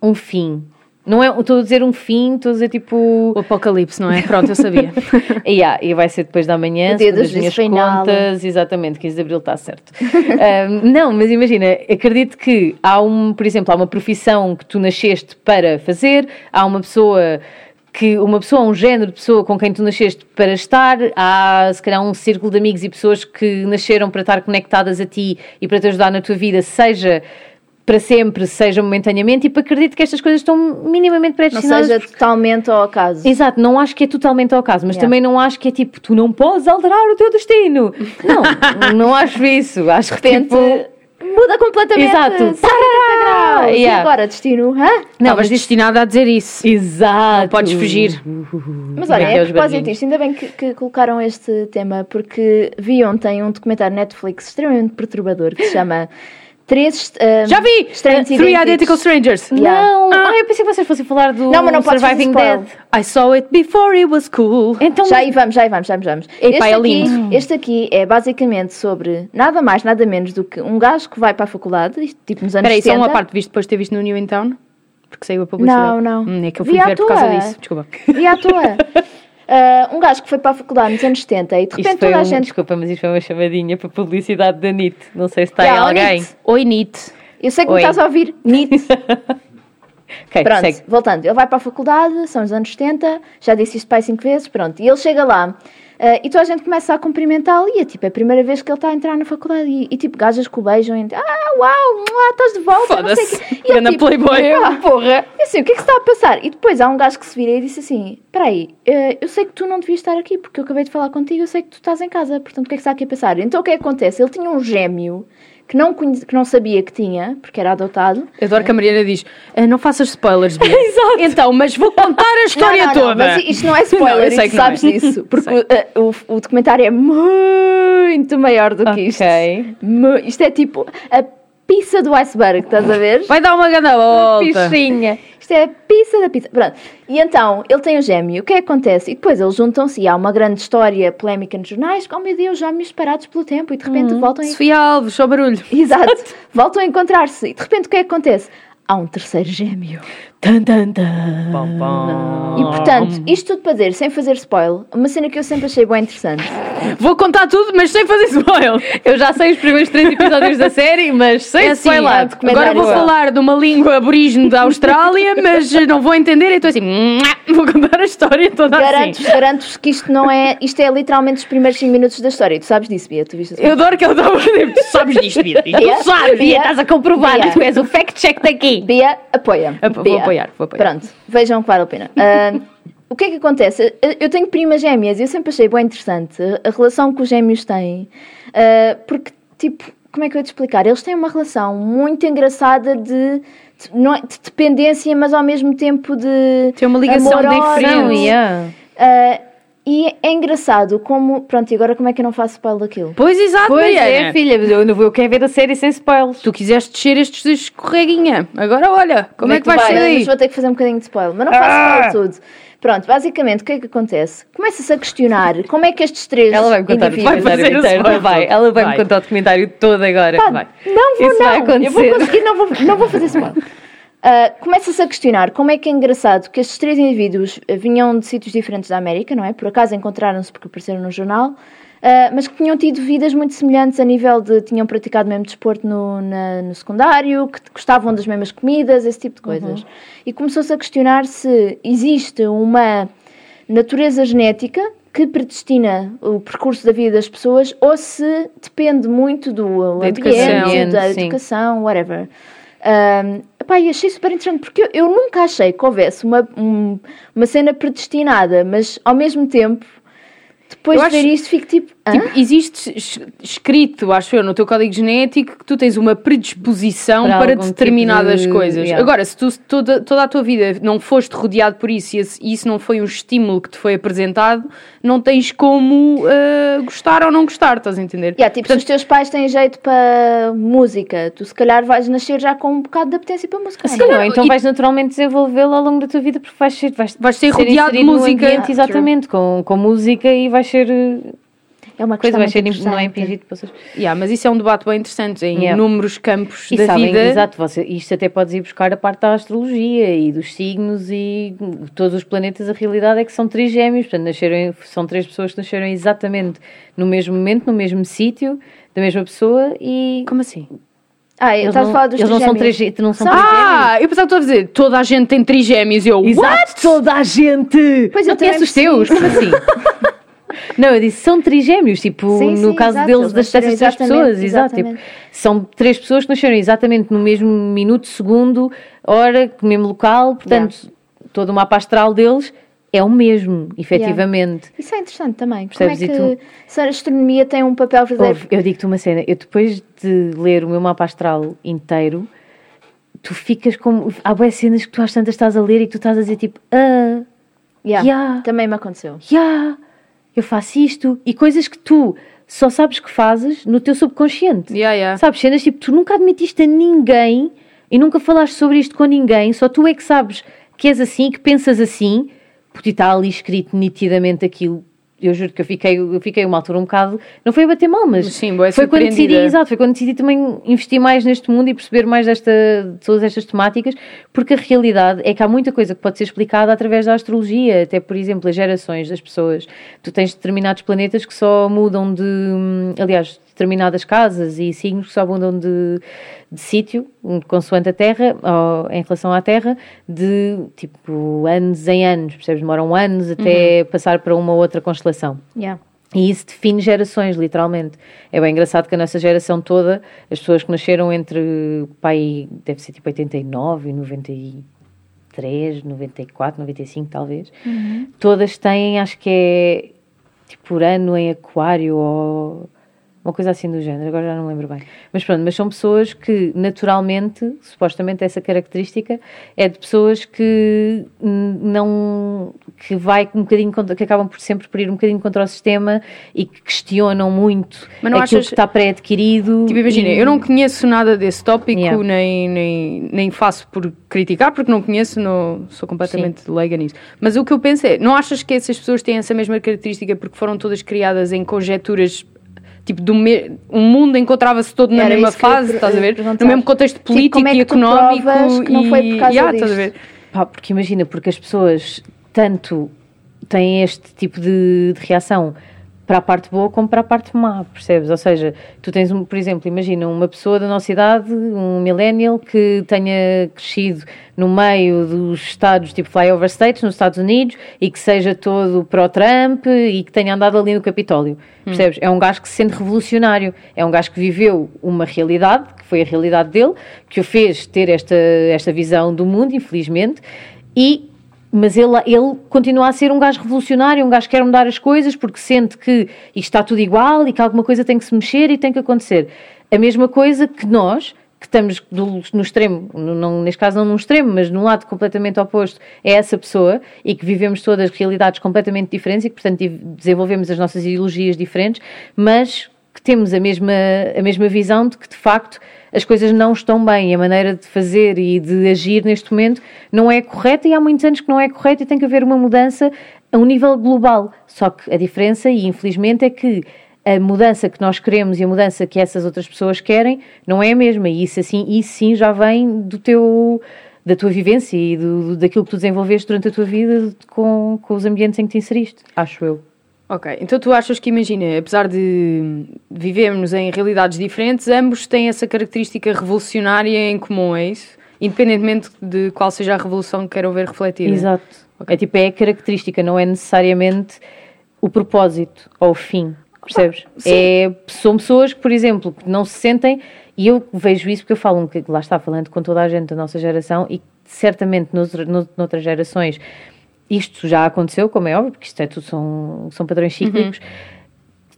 um fim. Não é, estou a dizer um fim, estou a dizer tipo. O apocalipse, não é? Pronto, eu sabia. Yeah, e vai ser depois da manhã, dia segundo do as minhas final. contas, exatamente, 15 de Abril está certo. Não, mas imagina, acredito que há um, por exemplo, há uma profissão que tu nasceste para fazer, há uma pessoa que uma pessoa, um género de pessoa com quem tu nasceste para estar, há se calhar um círculo de amigos e pessoas que nasceram para estar conectadas a ti e para te ajudar na tua vida, seja para sempre, seja momentaneamente, e para acredito que estas coisas estão minimamente não predestinadas. seja totalmente ao acaso. Exato, não acho que é totalmente ao caso, mas Yeah. também não acho que é tipo, tu não podes alterar o teu destino. Não, não acho isso. Acho que De repente, tipo. Muda completamente. Exato. 180 Tarará! E Yeah. agora, destino? Hã? Não, Estavas mas destinada a dizer isso. Exato. Não podes fugir. Mas Como olha, é a propósito disto, ainda bem que, que colocaram este tema, porque vi ontem um documentário Netflix extremamente perturbador que se chama Três um, Já vi! Estranhos Uh, Three. Identical Strangers. Yeah. Não, ah, eu pensei que vocês fossem falar do Não, mas não Surviving. Dead. I saw it before it was cool. Então, Já aí vamos, já aí vamos, já aí vamos. Epá, este, é aqui, lindo. este aqui é basicamente sobre nada mais, nada menos do que um gajo que vai para a faculdade, tipo nos anos Espera aí, só 70. uma parte. Viste depois de ter visto no New in Town? Porque saiu a publicidade. Não, não. Hum, é que eu Vi fui à ver por causa disso. Desculpa. E à toa. Ah, um gajo que foi para a faculdade nos anos 70 e de repente isto foi toda a um, gente. desculpa, mas isto foi uma chamadinha para publicidade da NIT. Não sei se está Yeah, aí alguém. NIT. Oi, Nit. Eu sei que Oi. me estás a ouvir. NIT. Ok, Pronto, segue. voltando, ele vai para a faculdade, são os anos 70, já disse isto pai cinco vezes, pronto, e ele chega lá. Eh, e toda a gente começa a cumprimentá-lo e é tipo, é a primeira vez que ele está a entrar na faculdade e, e, tipo, gajas que o beijam e ah, uau, mua, estás de volta, não sei o quê. E Ganda tipo, playboy. "Ah, porra, e assim, o que é que se está a passar? E depois há um gajo que se vira e disse assim, espera aí, eh, eu sei que tu não devias estar aqui porque eu acabei de falar contigo, eu sei que tu estás em casa, portanto o que é que está aqui a passar? Então o que é que acontece? Ele tinha um gêmeo que não, conhe- que não sabia que tinha, porque era adotado, Eu adoro que a Mariana diz: "Ah, Não faças spoilers, Bia. Exato. Então, mas vou contar a história não, não, toda. Não, mas isto não é spoiler, Não, é. sabes disso. Porque o, o, o documentário é muito maior do que isto. Ok. Mu- Isto é tipo a pizza do iceberg, estás a ver? Vai dar uma grande volta. Pichinha. Isto é a pizza da pizza. Pronto. E então, ele tem o gêmeo. O que é que acontece? E depois eles juntam-se e há uma grande história polémica nos jornais. Oh meu Deus, gêmeos parados pelo tempo. E de repente voltam e... Sofia Alves, só barulho. Exato. voltam a encontrar-se. E de repente o que é que acontece? Há um terceiro gêmeo. Tan, tan, tan. Pam, pam. E portanto, isto tudo para dizer, sem fazer spoiler, uma cena que eu sempre achei bem interessante. Vou contar tudo, mas sem fazer spoiler. Eu já sei os primeiros três episódios da série, mas sem É assim, spoiler. é um agora vou falar de uma língua aborígene da Austrália, mas não vou entender, então assim, vou contar a história toda Garanto-vos, assim. garanto-vos que isto não é. Isto é literalmente os primeiros 5 minutos da história. Tu sabes disso, Bia? Tu viste Eu adoro que ele está a dizer, tu sabes disto, Bia. Tu sabes, Bia, Estás a comprovar, Bia. tu és o fact-check daqui. Bia, apoia. Apo- vou Bia. apoiar, vou apoiar. Pronto, vejam que vale a pena. Ah, o que é que acontece? Eu- tenho primas gêmeas e eu sempre achei bem interessante a relação que os gêmeos têm. Ah, porque, tipo, como é que eu ia te explicar? Eles têm uma relação muito engraçada de. de- Não é, de dependência, mas ao mesmo tempo de. Tem uma ligação amorosa. diferente. Yeah. Ah, e é engraçado como. Pronto, e agora como é que eu não faço spoiler daquilo? Pois exato, Pois Mariana. é, filha, mas eu, não vou- eu quero ver a série sem spoilers. Tu quiseste descer estes escorreguinha. Agora olha, como, é que tu vais sair Mas vou ter que fazer um bocadinho de spoiler, mas não faço spoiler tudo. Pronto, basicamente, o que é que acontece? Começa-se a questionar como é que estes três Ela vai me contar o indivíduos... Vai documentário fazer o inteiro, não spoiler. vai? Ela vai, Vai. me contar o documentário todo agora. Pá, vai. não vou Isso vai não, eu vou acontecer. conseguir, não vou, não vou fazer spoiler. Ah, Começa-se a questionar como é que é engraçado que estes três indivíduos eh, vinham de sítios diferentes da América, não é? Por acaso encontraram-se porque apareceram no jornal, ah, mas que tinham tido vidas muito semelhantes a nível de tinham praticado o mesmo desporto no, na- no secundário, que gostavam das mesmas comidas, esse tipo de coisas. E começou-se a questionar se existe uma natureza genética que predestina o percurso da vida das pessoas ou se depende muito do Da ambiente, educação. da Sim. educação, whatever. Um, epá, e achei super interessante porque eu, eu nunca achei que houvesse uma, um- uma cena predestinada, mas ao mesmo tempo, depois Eu de ver acho- isto, fico tipo. Tipo, existe es- escrito, acho eu, no teu código genético que tu tens uma predisposição Para para, algum determinadas tipo de- coisas. yeah. Agora, se tu toda, toda a tua vida não foste rodeado por isso e esse- e isso não foi um estímulo que te foi apresentado, não tens como ah, gostar ou não gostar, estás a entender? Yeah, tipo, se os teus pais têm jeito para música, tu se calhar vais nascer já com um bocado de apetência para música. Sim, não é? não, então e- vais naturalmente desenvolvê-lo ao longo da tua vida porque vais ser, vais, Vais ser ser rodeado de música. ambiente, exatamente, com, com música e vais ser eh, É uma coisa, vais ser não é impingido para vocês. Yeah, mas isso é um debate bem interessante em Yeah. inúmeros campos E da sabem, vida. exato, você, isto até podes ir buscar a parte da astrologia e dos signos e todos os planetas, a realidade é que são trigêmeos, portanto, nasceram, são três pessoas que nasceram exatamente no mesmo momento, no mesmo sítio, da mesma pessoa e Como assim? Ah, eu eles, estás a não, falar dos eles não são, trigêmeos. trigê- não são São- trigêmeos. Ah, eu pensava que estou a dizer, toda a gente tem trigêmeos. e Eu, Exato, what? toda a gente! Pois, eu não conheces os teus? Como assim? Não, eu disse, são trigêmeos, tipo, Sim, no sim, caso exato, deles, eles das, dessas três pessoas, exato. Tipo, são três pessoas que nasceram exatamente no mesmo minuto, segundo, hora, no mesmo local, portanto, todo o mapa astral deles é o mesmo, efetivamente. Isso é interessante também. Percebes? Como é que se a astronomia tem um papel verdadeiro? Ouve, eu digo-te uma cena, eu depois de ler o meu mapa astral inteiro, tu ficas como. Há boas cenas que tu às tantas estás a ler e que tu estás a dizer tipo, ah, Yeah, Yeah. Também me aconteceu. yeah, eu faço isto. E coisas que tu só sabes que fazes no teu subconsciente. Yeah, yeah. Sabes, cenas tipo, tu nunca admitiste a ninguém e nunca falaste sobre isto com ninguém, só tu é que sabes que és assim, que pensas assim, porque está ali escrito nitidamente aquilo. Eu juro que eu fiquei, eu fiquei uma altura um bocado, não foi a bater mal, mas Sim, bué foi quando decidi, exato, foi quando decidi também investir mais neste mundo e perceber mais desta, de todas estas temáticas, porque a realidade é que há muita coisa que pode ser explicada através da astrologia, até por exemplo as gerações das pessoas. Tu tens determinados planetas que só mudam de, hum, aliás, determinadas casas e signos que só mudam de, de sítio, consoante a Terra, ou em relação à Terra, de tipo anos em anos, percebes? Demoram anos até passar para uma outra constelação. Yeah. E isso define gerações, literalmente. É bem engraçado que a nossa geração toda, as pessoas que nasceram entre, pai, deve ser tipo 89 e 93, 94, 95 talvez, todas têm, acho que é tipo Urano em Aquário ou uma coisa assim do género, agora já não lembro bem. Mas pronto, mas são pessoas que naturalmente, supostamente essa característica é de pessoas que não que vai um bocadinho contra, que acabam por sempre por ir um bocadinho contra o sistema e que questionam muito aquilo achas- que está pré-adquirido. Tipo, imagina, e- eu não conheço nada desse tópico, Yeah. nem, nem, nem faço por criticar, porque não conheço, não, sou completamente leiga nisso. Mas o que eu penso é, não achas que essas pessoas têm essa mesma característica porque foram todas criadas em conjecturas, tipo, do me... um mundo encontrava-se todo na Era mesma eu fase, estás a ver? No mesmo contexto Tipo, político como é e económico. que não e... foi por causa Yeah, estás a ver? Pá, porque imagina, porque as pessoas tanto têm este tipo de, de reação para a parte boa como para a parte má, percebes? Ou seja, tu tens, um, por exemplo, imagina uma pessoa da nossa idade, um millennial, que tenha crescido no meio dos estados, tipo flyover states, nos Estados Unidos, e que seja todo pró-Trump e que tenha andado ali no Capitólio, percebes? É um gajo que se sente revolucionário, é um gajo que viveu uma realidade, que foi a realidade dele, que o fez ter esta, esta visão do mundo, infelizmente, e mas ele, ele continua a ser um gajo revolucionário, um gajo que quer mudar as coisas porque sente que isto está tudo igual e que alguma coisa tem que se mexer e tem que acontecer. A mesma coisa que nós, que estamos do- no extremo, no- não, neste caso não num extremo, mas num lado completamente oposto, é essa pessoa e que vivemos todas realidades completamente diferentes e que, portanto, desenvolvemos as nossas ideologias diferentes, mas que temos a mesma, a mesma visão de que, de facto, as coisas não estão bem a maneira de fazer e de agir neste momento não é correta e há muitos anos que não é correta e tem que haver uma mudança a um nível global. Só que a diferença, e infelizmente, é que a mudança que nós queremos e a mudança que essas outras pessoas querem não é a mesma. E isso, assim, isso sim já vem do teu, da tua vivência e do, daquilo que tu desenvolveste durante a tua vida com, com os ambientes em que te inseriste, acho eu. Ok, então tu achas que, imagina, apesar de vivermos em realidades diferentes, ambos têm essa característica revolucionária em comum, é isso? Independentemente de qual seja a revolução que queiram ver refletida. Exato. É tipo, é a característica, não é necessariamente o propósito ou o fim. Percebes? é, são pessoas que, por exemplo, que não se sentem, e eu vejo isso porque eu falo, que lá está falando com toda a gente da nossa geração, e certamente noutra, noutras gerações isto já aconteceu, como é óbvio, porque isto é tudo, são, são padrões cíclicos. Uhum.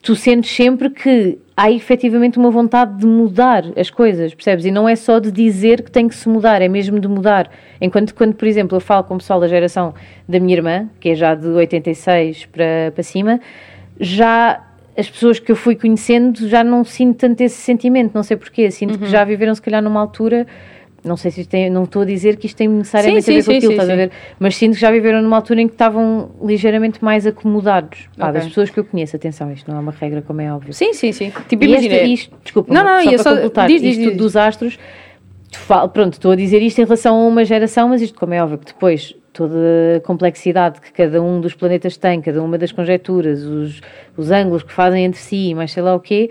Tu sentes sempre que há efetivamente uma vontade de mudar as coisas, percebes? E não é só de dizer que tem que se mudar, é mesmo de mudar. Enquanto quando, por exemplo, eu falo com o pessoal da geração da minha irmã, que é já de 86 para, para cima, já as pessoas que eu fui conhecendo já não sinto tanto esse sentimento, não sei porquê. Sinto uhum. que já viveram, se calhar, numa altura não sei se isto tem, não estou a dizer que isto tem necessariamente sim, a ver sim, com aquilo, sim, estás a ver? Mas sinto que já viveram numa altura em que estavam ligeiramente mais acomodados. Pá, okay. Das pessoas que eu conheço, atenção, isto não é uma regra, como é óbvio. Sim, sim, sim. Tipo, imagina. Isto, desculpa, não, não, só para só, completar, diz, isto diz, dos astros, falo, pronto, estou a dizer isto em relação a uma geração, mas isto, como é óbvio, que depois toda a complexidade que cada um dos planetas tem, cada uma das conjecturas, os, os ângulos que fazem entre si, mas sei lá o quê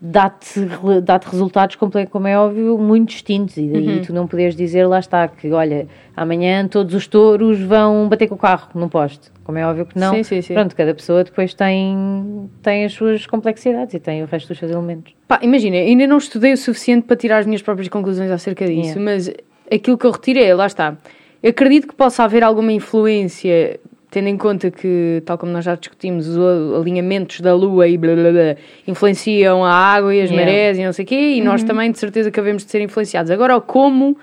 dá-te dá resultados, como é óbvio, muito distintos. E daí uhum. tu não podes dizer, lá está, que olha, amanhã todos os touros vão bater com o carro num poste. Como é óbvio que não. Sim, sim, sim. Pronto, cada pessoa depois tem, tem as suas complexidades e tem o resto dos seus elementos. Pá, imagina, ainda não estudei o suficiente para tirar as minhas próprias conclusões acerca disso, yeah. mas aquilo que eu retirei, é, lá está. Eu acredito que possa haver alguma influência tendo em conta que, tal como nós já discutimos, os alinhamentos da Lua e blá blá blá influenciam a água e as yeah. marés e não sei o quê, e uhum. nós também de certeza que havemos de ser influenciados. Agora, como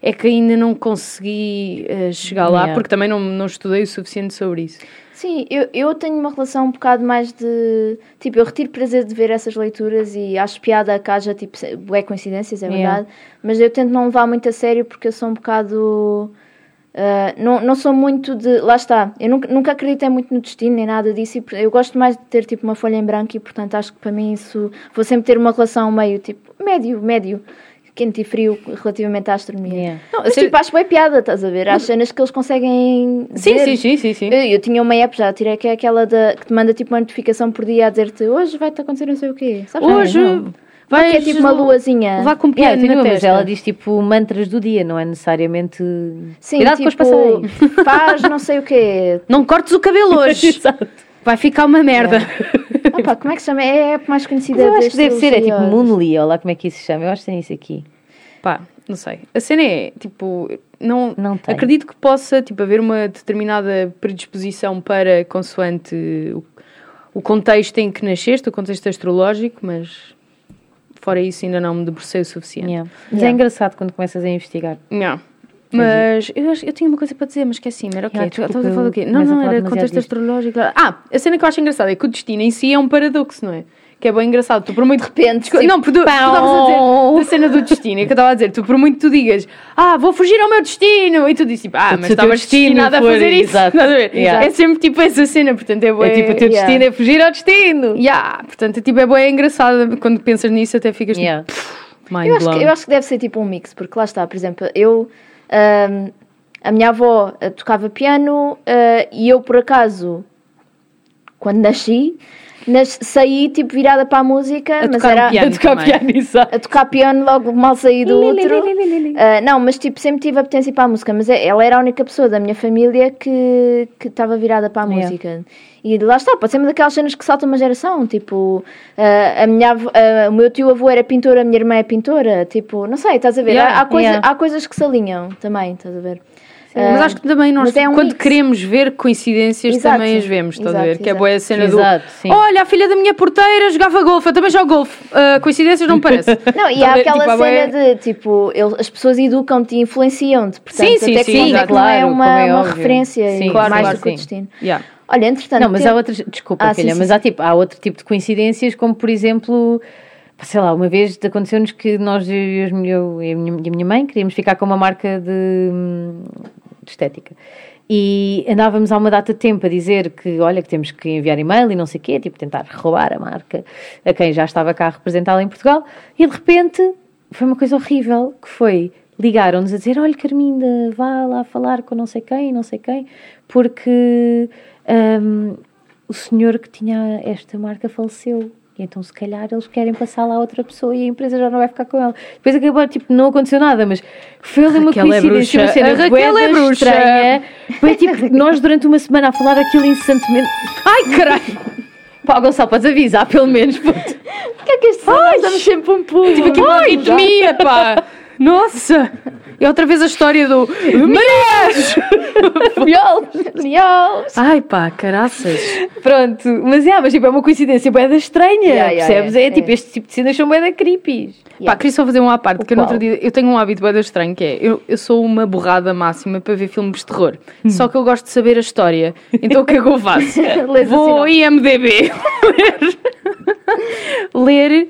é que ainda não consegui uh, chegar lá, yeah. porque também não, não estudei o suficiente sobre isso. Sim, eu, eu tenho uma relação um bocado mais de. Tipo, eu retiro prazer de ver essas leituras e acho piada que haja, tipo, é coincidências, é verdade, yeah. mas eu tento não levar muito a sério porque eu sou um bocado Uh, não, não sou muito de. Lá está, eu nunca, nunca acreditei muito no destino nem nada disso. E eu gosto mais de ter tipo uma folha em branco e, portanto, acho que para mim isso. Vou sempre ter uma relação meio tipo médio, médio, quente e frio relativamente à astronomia. Yeah. Não, Mas, tipo, acho bem piada, estás a ver? Há cenas que eles conseguem. Sim, sim, sim, sim, sim. Eu, eu, tinha uma app já, tirei que é aquela da, que te manda tipo uma notificação por dia a dizer-te hoje vai-te acontecer não sei o quê. Sabes? Hoje. Não. Vai, que é tipo uma luazinha. Vá com piano yeah, mas ela diz tipo mantras do dia, não é necessariamente. Sim, Cuidado tipo, com os faz não sei o quê. Não cortes o cabelo hoje. Exato. Vai ficar uma merda. Yeah. Opa, como é que se chama? É a app mais conhecida Eu acho que deve ser, é tipo Moonly, ou lá como é que isso se chama. Eu acho que tem isso aqui. Pá, não sei. A cena é, tipo, não, não tem. acredito que possa, tipo, haver uma determinada predisposição para consoante o, o contexto em que nasceste, o contexto astrológico, mas fora isso ainda não me debrucei o suficiente. Yeah. Mas é yeah. é engraçado quando começas a investigar. Yeah. Mas eu, eu tinha uma coisa para dizer, mas esqueci-me. Era o quê? Estavas a falar do quê? Não, não, era contexto astrológico. Ah, a cena que eu acho engraçada é que o destino em si é um paradoxo, não é? Que é bem engraçado. Tu por muito de repente. Tipo, não, porque tu, estavas a dizer da cena do destino, é que eu estava a dizer, tu por muito tu digas, ah, vou fugir ao meu destino, e tu dizes tipo, ah, mas estavas destinado a fazer isso. Exato. Yeah. É sempre tipo essa cena, portanto é boa. É tipo, o teu yeah. destino é fugir ao destino. Yeah, portanto é tipo, é boa, é engraçado quando pensas nisso, até ficas tipo, yeah. eu, acho que, eu acho que deve ser tipo um mix, porque lá está, por exemplo, eu. Um, a minha avó uh, tocava piano uh, e eu, por acaso, quando nasci, nas, saí tipo virada para a música, a mas era piano a tocar piano, exato. a tocar piano logo mal saí do outro. Uh, não, mas tipo sempre tive apetência para a música, mas é, ela era a única pessoa da minha família que que estava virada para a música. Yeah. E lá está, pode ser uma daquelas cenas que saltam uma geração, tipo, uh, a minha, uh, o meu tio avô era pintor, a minha irmã é pintora, tipo, não sei, estás a ver? Yeah, há, há, coisa, yeah. há coisas que se alinham também, estás a ver? Sim, mas acho que também nós, é um quando mix. queremos ver coincidências, exato, também as vemos, estás a ver? Exato. Que é boa a cena exato, do. Sim. Olha, a filha da minha porteira jogava golfe, eu também jogo golfe. Uh, coincidências não parece. Não, e há aquela tipo, cena de tipo, ele, as pessoas educam-te e influenciam-te, portanto, sim, sim, até sim, que é claro, é uma, é uma referência sim, claro, mais claro, do que o destino. Yeah. Olha, entretanto. Não, mas há outras. Desculpa, ah, filha, mas há, tipo, há outro tipo de coincidências, como por exemplo sei lá, uma vez aconteceu-nos que nós, eu, eu, e a minha mãe, queríamos ficar com uma marca de, de estética. E andávamos há uma data de tempo a dizer que, olha, que temos que enviar e-mail e não sei o quê, tipo, tentar roubar a marca a quem já estava cá a representá-la em Portugal. E de repente foi uma coisa horrível, que foi, ligaram-nos a dizer, olha, Carminda, vá lá falar com não sei quem, não sei quem, porque um, o senhor que tinha esta marca faleceu então, se calhar, eles querem passar lá a outra pessoa e a empresa já não vai ficar com ela. Depois acabou, tipo, não aconteceu nada, mas foi ali uma Raquel é coincidência, uma cena A Raquel é da bruxa. estranha. Foi tipo, nós durante uma semana a falar aquilo incessantemente. Ai, caralho! Pá, Gonçalo, podes avisar, pelo menos. puto. O que é que este? Nós damos sempre um pulo. Tive aqui uma arritmia, pá! Nossa! E outra vez a história do. Mulheres! Miol, miol. Ai, pá, caraças! Pronto, mas é, mas tipo, é uma coincidência da estranha, Yeah, yeah, percebes? yeah, é tipo, este tipo de cenas são bué da creepies. Pá, queria só fazer um à parte, porque no outro dia, eu tenho um hábito bem estranho que é, eu, eu sou uma borrada máxima para ver filmes de terror, só que eu gosto de saber a história, então o que é que eu faço? Lês a Vou ao. IMDB ler,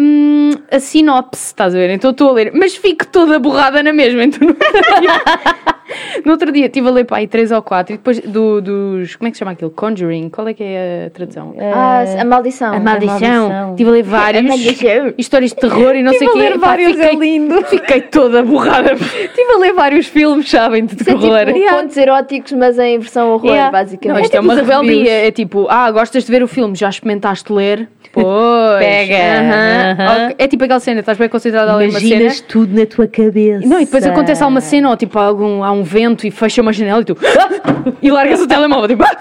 hum, a sinopse, estás a ver? Então estou a ler, mas fico toda borrada na mesma, então no outro dia, no outro dia estive a ler para aí três ou quatro, e depois do- dos, como é que se chama aquilo? Conjuring, qual é que é a tradução? Ah, a maldição. A maldição. Estive a ler vários. A. Histórias de terror e não sei o Estive a quê. ler Pá, vários, fiquei, é lindo. Fiquei toda borrada. Estive a ler vários filmes, sabem, de é terror. tipo contos eróticos, mas em versão horror, Yeah. basicamente. Não, isto é tipo uma os rebeldia. reviews. É tipo, ah, gostas de ver o filme, já experimentaste ler? Pois. Pega. Aham. Ok. É tipo aquela cena, estás bem concentrada a ler uma cena. Imaginas tudo na tua cabeça. Não, e depois acontece alguma cena, ou tipo, há, algum, há um vento e fecha uma janela e tu. "Ah!" e largas o telemóvel, tipo. "Ah!"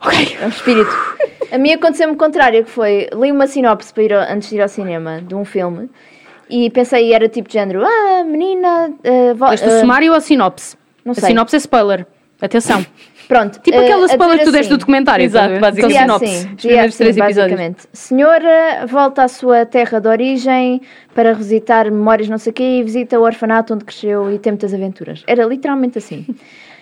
Ok. É um espírito. A mim aconteceu-me o contrário, que foi, li uma sinopse para ir ao- antes de ir ao cinema, de um filme, e pensei, era tipo de género, ah, menina... Uh, Este o sumário ou a sinopse? não a sei. sinopse é spoiler. Atenção. Pronto. Tipo ah, aquela spoiler que tu deste do assim, documentário. Exato, basicamente. Dizia sinopse. assim, assim, três basicamente. Senhora volta à sua terra de origem para revisitar memórias não sei o quê e visita o orfanato onde cresceu e tem muitas aventuras. Era literalmente assim.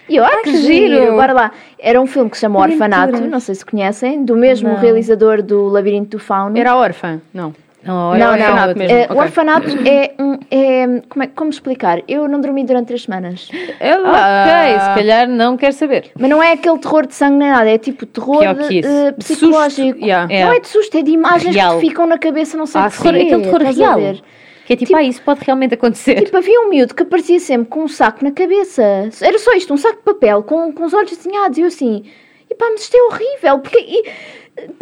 E eu, ah, que, que giro. giro. Bora lá. Era um filme que se chama Orfanato, não sei se conhecem, do mesmo Não. realizador do Labirinto do Fauno. Era a órfã? Não. Não, Não, não. orfanato mesmo, Eh, ok. O orfanato é um. É, como, é, como explicar? Eu não dormi durante três semanas. Ela. Ok, se calhar não quer saber. Mas não é aquele terror de sangue nem nada, é tipo terror é De psicológico. susto, yeah. Não É. é de susto, é de imagens Real. que ficam na cabeça, não sei Ah, o que sim. é, Aquele terror real. Que é tipo, ah, isso pode realmente acontecer. Tipo, havia um miúdo que aparecia sempre com um saco na cabeça. Era só isto, um saco de papel com, com os olhos desenhados. E eu assim, e pá, mas isto é horrível. Porque, e,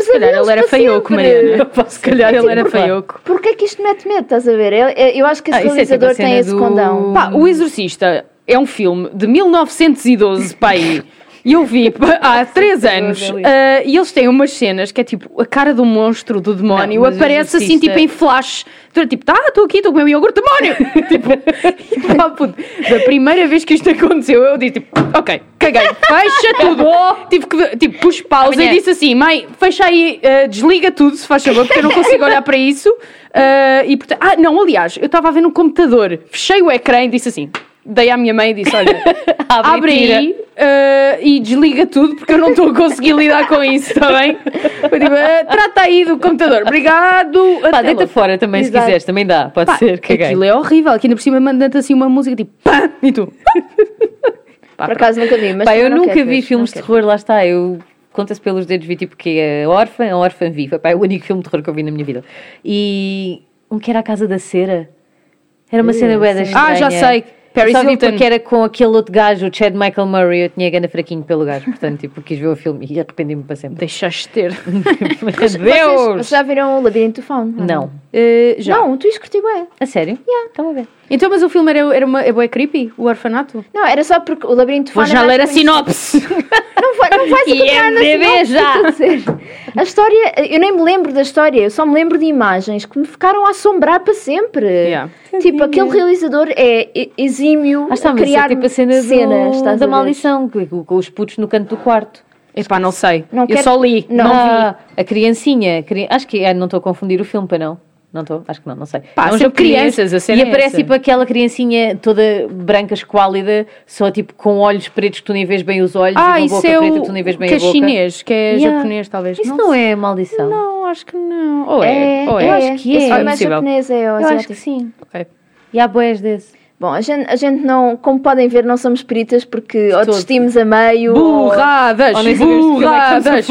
Se calhar ele era feioco, Mariana. Se calhar ele era feioco. Porquê é que isto mete medo, estás a ver? Eu, eu acho que esse Ah, isso é realizador cena tem esse do- condão. Pá, O Exorcista é um filme de 1912, pá aí. E eu vi há 3 anos. ah, e eles têm umas cenas que é tipo a cara do monstro, do demónio, Não, aparece assim tipo em flash. Tipo, tá, estou aqui, estou com o meu iogurte, demónio! tipo, e pá, puto, da primeira vez que isto aconteceu, eu disse tipo, ok, caguei, fecha tudo. Tive que, tipo, pus pausa Amanhã. e disse assim, mãe, fecha aí, ah, desliga tudo, se faz favor, porque eu não consigo olhar para isso. Ah, e portanto, ah, não, aliás, eu estava a ver no computador, fechei o ecrã e disse assim. Dei à minha mãe e disse: Olha, Abre e abre tira." aí ah, e desliga tudo porque eu não estou a conseguir lidar com isso, está bem? Eu digo: "Ah, Trata aí do computador, obrigado. Pá, deita logo." fora também se Exato. quiseres, também dá, pode Pá, ser, caguei. Aquilo é horrível, aqui ainda por cima manda-te assim uma música tipo pá, e tu. Pá, Por acaso nunca vi, mas Pá, eu não nunca vi ver, filmes de terror, lá está, eu conta-se pelos dedos, vi tipo que é Órfã, a Órfã Viva, pá, é o único filme de terror que eu vi na minha vida. E um que era a Casa da Cera. Era uma cena bué da estranha. Ah, já sei. Paris Só vi porque era com aquele outro gajo, o Chad Michael Murray, eu tinha gana fraquinho pelo gajo, portanto, tipo, quis ver o filme e arrependi-me para sempre. Deixaste ter. Vocês, Deus! vocês já viram o Labirinto do Fauno? ou Não. Eh, já. Não, tu curti bué. A sério? Yeah. Estão a ver. Então, mas o filme era, era uma, é bué creepy? O orfanato? Não, era só porque o Labirinto Vou já é ler a sinopse. Não, vai, não vais acompanhar na sinopse, já. a história, eu nem me lembro da história, eu só me lembro de imagens que me ficaram a assombrar para sempre. Yeah. Tipo, aquele realizador é exímio Ah, está, a criar é tipo a cena cenas, do, estás da maldição, com, com os putos no canto do quarto. Epá, não sei. Não eu quero- só li. Não. Não, vi. Ah, a criancinha, cri- acho que é, não estou a confundir o filme para não. Não estou, acho que não, não sei. Pá, é um jogo de crianças, a cena E é aparece essa. tipo aquela criancinha toda branca, esquálida, só tipo com olhos pretos que tu nem vês bem os olhos Ah, e uma boca é preta o que tu nem vês bem que a é boca. chinês, que é Yeah. japonês, talvez. Isso não, é maldição. Não, acho que não. Ou é, É, ou é. eu acho que é. É é possível. japonês, é Eu acho asiático. que sim. Ok. E há boés desse. Bom, a gente, a gente não, como podem ver, não somos peritas porque ou todo. desistimos a meio ou- Burradas! Ou nem sabemos de que filme é burradas!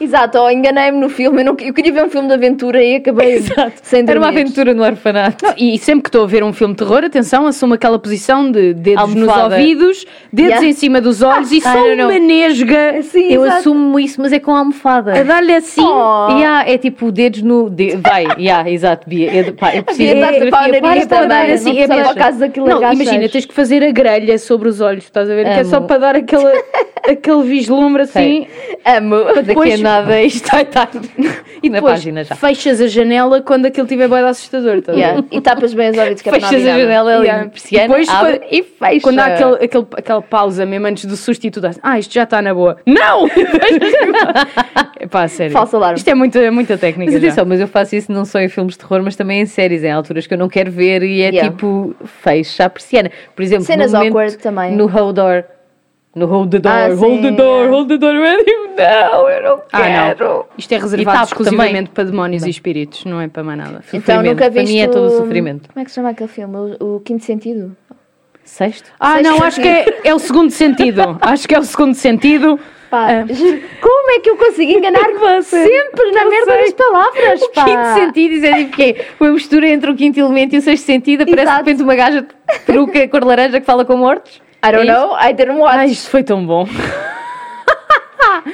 Exato, ou enganei-me no filme. Eu, não- eu queria ver um filme de aventura e acabei sem dormir. Era uma aventura no orfanato. Não, e sempre que estou a ver um filme de terror, atenção, assumo aquela posição de dedos nos Almofada. ouvidos, dedos Yeah. em cima dos olhos e Ah, só não, não. uma nesga Sim, Eu exato. assumo isso, mas é com a almofada. a dar-lhe assim. Oh. Yeah, é tipo dedos no. de- vai, yeah, exato, Bia. Eu, pá, eu preciso o fotografia nariz para também, dar assim. É para caso daquilo Não, imagina, tens que fazer a grelha sobre os olhos, estás a ver? Que é só para dar aquele, aquele vislumbre assim. Amo. Depois- nada isto vai estar E na depois página já. fechas a janela quando aquilo estiver bem assustador. ver? Yeah. E tapas bem os ouvidos que é Fechas a janela ali, Yeah. persiana, Depois, abre quando- e fecha. Quando há aquele, aquele, aquela pausa mesmo antes do susto e tu dás, ah, isto já está na boa. Não! Epá, sério. Falso alarme. Isto é muita, muita técnica. Mas já. atenção, mas eu faço isso não só em filmes de terror, mas também em séries, em alturas que eu não quero ver e é Yeah. tipo fecha a persiana. Por exemplo, Cenas no momento, awkward também. No Hold Door. No Hold the Door, Ah, Hold the Door, yeah. Hold the Door. Eu digo, não, eu não Ah, quero. não. Isto é reservado tapo exclusivamente também. para demónios e espíritos, não é para mais nada. Então Sofrimento. nunca Para viste mim é todo o o- sofrimento. Como é que se chama aquele filme? O, o Quinto Sentido? Sexto? Ah, Sexto não, acho que é, é o segundo sentido. Acho que é o segundo sentido. Pá, Ah. como é que eu consigo enganar sempre na merda das palavras, pá? Quinto sentido, é tipo quê? Uma mistura entre o quinto elemento e o sexto sentido. Aparece de repente uma gaja de peruca cor laranja que fala com mortos. I don't É know, I didn't watch. Ai, isto foi tão bom.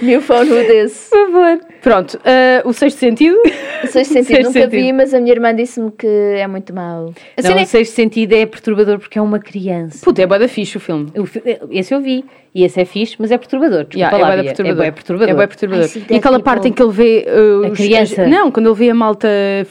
New phone who this. Por favor. Pronto, ah, o sexto sentido. O sexto sentido Sexto nunca vi, sentido. mas a minha irmã disse-me que é muito mau. A Não, é- o sexto sentido é perturbador porque é uma criança. Puta, é bué da fixe o filme. O fi- Esse eu vi. E esse é fixe, mas é perturbador. Desculpa Yeah, lá, é da Bia. perturbador. É bué perturbador. É bué perturbador. Ai, e aquela dead parte em que ele vê uh, A os- criança. as- não, quando ele vê a malta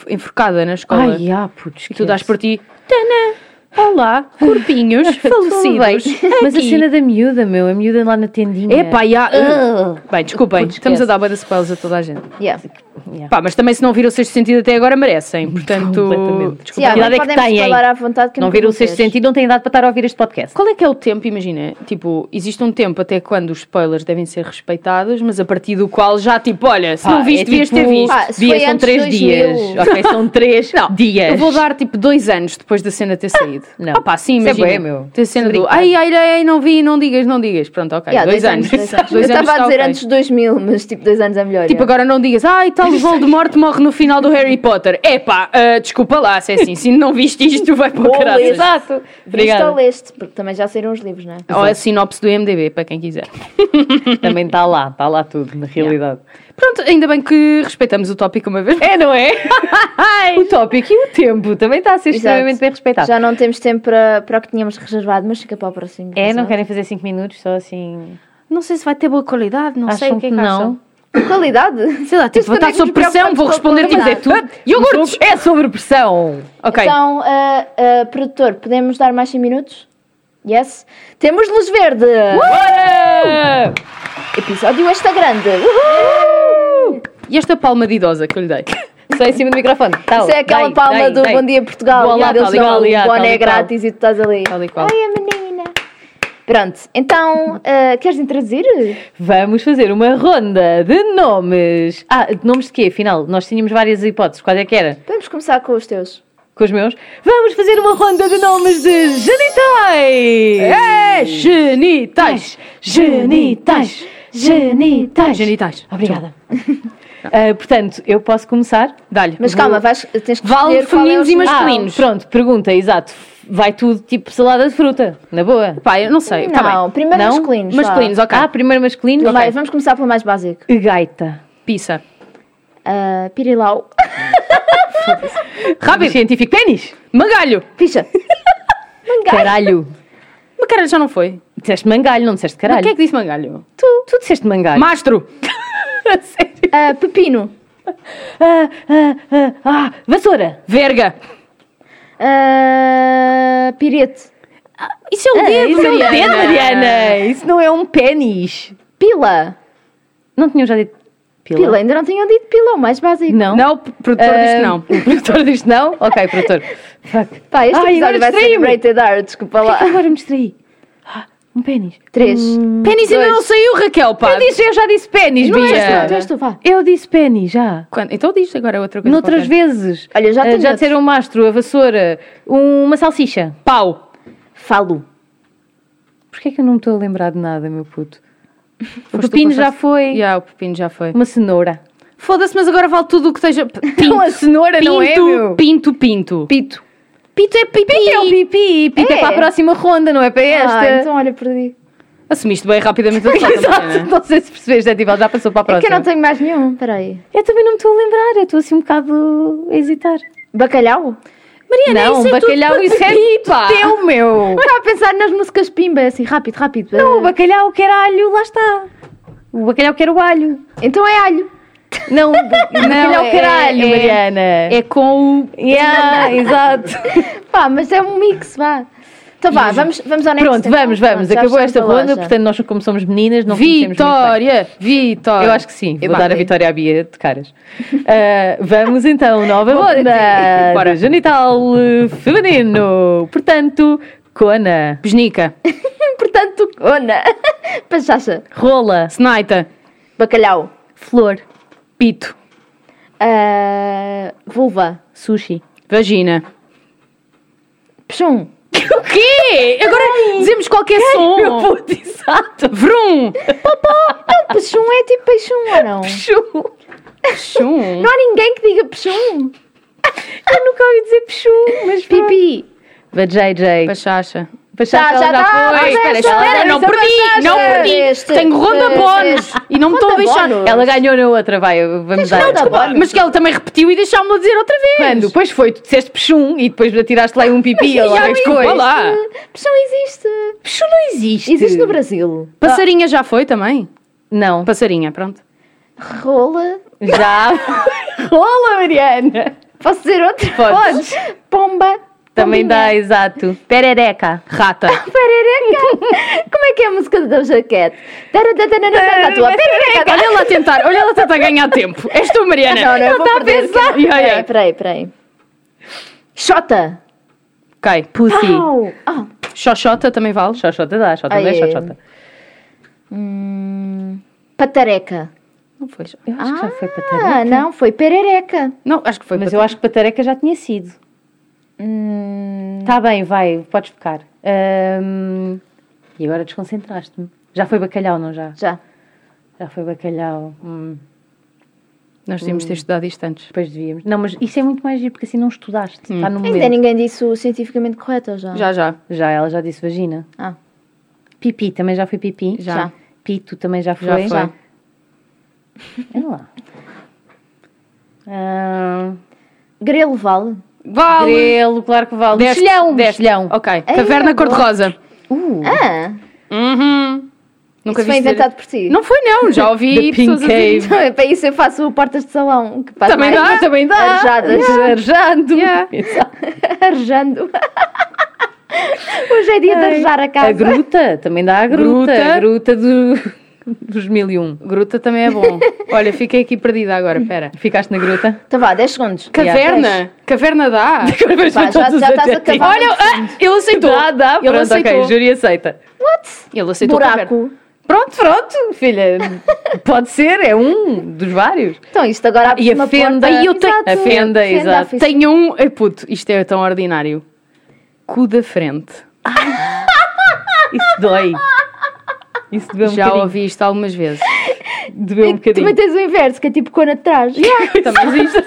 enforcada na escola. Ai, ah, putz, e tu dás por ti. Tana! Olá, corpinhos falecidos. Mas a aqui." cena da miúda, meu, a miúda lá na tendinha. Epá, já. Ugh. Bem, desculpem, estamos a dar de spoilers a toda a gente. Yeah. Yeah. Pá, mas também se não viram o sexto sentido até agora merecem. Portanto, Completamente. desculpa. Yeah, idade é que têm? à vontade que Não viram o sexto sentido, não têm idade para estar a ouvir este podcast. Qual é que é o tempo, imagina, tipo, existe um tempo até quando os spoilers devem ser respeitados, mas a partir do qual já, tipo, olha, se não viste, é devias tipo- ter visto. Pá, se Dia, foi são três dias. 2000. Ok, são três dias. Eu vou dar tipo dois anos depois da cena ter saído. Não. Ah, pá, sim, Isso é meu. Ter cena Estou do ai, ai, ai, não vi, não digas, não digas. Pronto, ok. Yeah, dois, anos. Dois anos. Dois eu anos estava a dizer ok. antes de 2000, mas tipo, dois anos é melhor. Tipo, yeah. agora não digas, ai, tal Voldemort morre no final do Harry Potter. Epá, ah, desculpa lá, se é assim, se não viste isto, vai para o caralho. Exato. Viste ou leste? Porque também já saíram os livros, não é? Ou a sinopse do MDB, para quem quiser. Também está lá, está lá tudo, na realidade. Pronto, ainda bem que respeitamos o tópico uma vez. É, não é? o tópico e o tempo também está a ser extremamente bem respeitado. Já não temos tempo para, para o que tínhamos reservado, mas fica para o próximo. É, não querem fazer 5 minutos, só assim. Não sei se vai ter boa qualidade, não sei Acham o que é que não? acham. Qualidade? Sei lá, tipo, vou estar sob pressão, vou responder tipo, dizer, "Ah, iogurtes! É sobre pressão. Ok. Então, ah, ah, produtor, podemos dar mais 100 minutos? Yes? Temos luz verde! Bora! Episódio extra grande! Uhul! E esta palma de idosa que eu lhe dei? Só em cima do microfone. Tal, Isso é aquela dai, palma dai, do dai. Bom Dia Portugal. Boa lá, eles dão o boné grátis e tu estás ali. Tal e qual. Ai, a menina! Pronto, então, ah, queres introduzir? Vamos fazer uma ronda de nomes. Ah, de nomes de quê? Afinal, nós tínhamos várias hipóteses. Qual é que era? Vamos começar com os teus. Com os meus? Vamos fazer uma ronda de nomes de genitais! É, genitais! Genitais! Genitais! Genitais. Obrigada. Ah, portanto, eu posso começar? Dá-lhe. Mas calma, vais, tens que Vale é femininos o e masculinos. Ah, pronto, pergunta, exato. Vai tudo tipo salada de fruta, na boa. Pá, eu não sei. Tá Não, bem. primeiro Não? masculinos. Masculinos, ok. Ah, primeiro masculino? Vá. Vai, vamos começar pelo mais básico. Gaita. Pizza. Ah, pirilau. Rápido. Científico pênis. Mangalho. Ficha. Mangalho. Caralho. Mas caralho, já não foi. Disseste mangalho, não disseste Mas caralho. Quem é que disse mangalho? Tu, tu disseste mangalho. Mastro. Sério? Ah, pepino. Ah, ah, ah, ah, vassoura. Verga. Ah, pirete. Isso é um dedo, isso é um Mariana. dedo, Mariana. Isso não é um pênis. Pila. Não tinham já dito pila? Pila, ainda não tinham dito pila, o mais básico. Não. Não, o produtor diz que não. O produtor diz que não? Ok, produtor. Fuck. Pá, este Ai, episódio agora vai ser rated R, desculpa lá. Agora me distraí. Ah, um pênis. Três. Pênis ainda não saiu, Raquel, pá. Eu, disse, eu já disse pênis, Não és tu, Bia. és tu, vá. Eu disse pênis, já. Quando? Então diz agora outra coisa. Noutras qualquer. vezes. Olha, já Ah, tenho já outros. disseram um mastro, a vassoura, uma salsicha. Pau. Falo. Porquê é que eu não me estou a lembrar de nada, meu puto? O pepino já foi. Yeah, o pepino já foi. Uma cenoura. Foda-se, mas agora vale tudo o que esteja. Pinto. a cenoura pinto, não é, meu? pinto, pinto. Pito. Pito é pipi. Pito é o pipi. Pito é. É. para a próxima ronda, não é para esta. Ah, então olha, perdi. Assumiste bem rapidamente a derrota, Exato, não sei se percebeste, é tipo, já passou para a É que próxima. eu não tenho mais nenhum, peraí. Eu também não me estou a lembrar, eu estou assim um bocado a hesitar. Bacalhau? Mariana, não, isso é bacalhau, isso é pá. teu, meu. Estava a pensar nas músicas pimba, assim, rápido, rápido. Não, o bacalhau quer alho, lá está. O bacalhau quer o alho. Então é alho. Não, o bacalhau é- quer alho, é- Mariana. É com o. Yeah, exato. Pá, mas é um mix, vá. Então vá, vamos, vamos ao next. Pronto, então. vamos, vamos. Já Acabou esta ronda, loja. portanto, nós, como somos meninas, não. Vitória! Vitória! Eu acho que sim, vou Epá, dar a é. vitória à Bia de caras. Ah, vamos então, nova ronda Bora. genital feminino. Portanto, cona, Besnica, Portanto, ona. Pachacha. rola, Snaita, Bacalhau. flor, Pito, Ah, vulva. sushi. Vagina. Pechum. O quê? Agora dizemos qualquer Meu som. puto, exato. Vrum! Pechum é tipo peixum ou não? Peixum. Chum. Não há ninguém que diga pechum. Eu nunca ouvi dizer peixum, mas pronto. Pipi. JJ. Pachacha. Já, já tá. foi. Espera, espera, era não perdi, não perdi. Tenho ronda bónus e não me estou a deixar. Ela ganhou na outra, vai, vamos dar. Mas que ela também repetiu e deixámos-me dizer outra vez. Quando? Depois foi, tu disseste peixum e depois tiraste lá um pipi ou Já lá lá. Pechum existe. Peixum não existe. Existe no Brasil. Passarinha já foi também? Não. Passarinha, pronto. Rola. Já. Rola, Mariana. Posso dizer outra? Podes. Pomba. Também dá, exato. Perereca. Rata. Perereca. Como é que é a música do Doja Cat? Perereca. Olha ela a tentar, olha ela a tentar ganhar tempo. És tu, Mariana. Não, não, eu vou está a perder. Peraí, peraí, peraí. Xota. Ok. Pussy. Ah. Xoxota também vale. Xoxota dá, xota dá, é. xoxota. Hum, patareca. Não foi. Eu acho que já foi patareca. Ah, não, foi perereca. Não, acho que foi. Mas eu acho que patareca já tinha sido. Hum, Tá bem, vai, podes ficar. Ahm, e agora desconcentraste-me. Já foi bacalhau, não já? já. Já foi bacalhau. Hum, Nós devíamos ter estudado isto antes. depois devíamos. Não, mas isso é muito mais giro, porque assim não estudaste. Está no momento. Ainda ninguém disse o cientificamente correto, ou já? Já, já. Já, ela já disse vagina. Ah, Pipi, também já foi pipi? Já. Já. Pito também já foi? Já foi. Já. Olha lá. Ah, grelo vale. Vale! grelo, claro que vale. Deste, Mexilhão, deste. mexilhão. Ok. Ei, Caverna boa. cor-de-rosa. Uh, Ah, Uhum. Nunca isso foi dizer- inventado por ti. Não foi, não. Já ouvi Pink pessoas a dizer. Cave. Então, é para isso eu faço portas de salão. Que Também mais dá, também dá. Arejando. Yeah. Exato. Arejando. Hoje é dia de arejar a casa. A gruta, também dá a gruta. Gruta. A gruta do, dos mil e um. Gruta também é bom. Olha, fiquei aqui perdida agora, espera. Ficaste na gruta? Então vá, 10 segundos. Caverna? Caverna dá? Vais Pá, já- já estás a acabar. Olha, ah, ele aceitou. Dá, dá. Ele Pronto, aceitou. ok, júri aceita. What? Ele aceitou caverna. Buraco. Pronto, pronto, filha. Pode ser, é um dos vários. Então isto agora abre E a uma fenda. porta. E eu tenho- a fenda, exato. Tenho um. Ai, puto, isto é tão ordinário. Cu da frente. Isso dói. Isso doeu um Já bocadinho. ouvi isto algumas vezes. Doeu um E bocadinho. Também tens o inverso, que é tipo cona de trás. Também existe.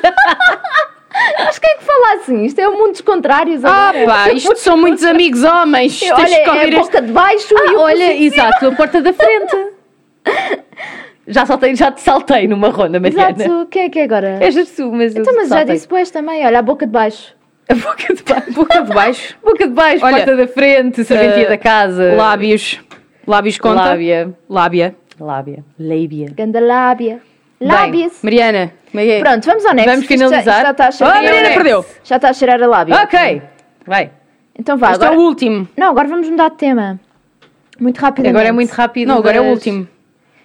Mas quem é que fala assim? Isto é o mundo dos contrários Ah, agora. pá, isto são muitos amigos homens. Tens Olha, que é a este. boca de baixo e o Olha, exato, a porta da frente. Já, saltei, já te saltei numa ronda, Mariana. Exato, quem é que é agora? És tu, mas eu Então, mas já disse pois também, olha, a boca de baixo. A boca de baixo. Boca de baixo. Boca de baixo, Olha, porta da frente, serventia eh, da casa. Lábios. Lábios conta. Lábia. Lábia. Lábia. Lábia. Ganda lábia. Lábias. Mariana, como é que é? Pronto, vamos ao next. Vamos já- finalizar? isto Já, está a cheirar. Mariana next. perdeu. Já está a cheirar a lábia. Ok. Vai. Então vá, Este agora... é o último. Não, agora vamos mudar de tema. Muito rápido. Agora é muito rápido. Não, agora é o mas- último.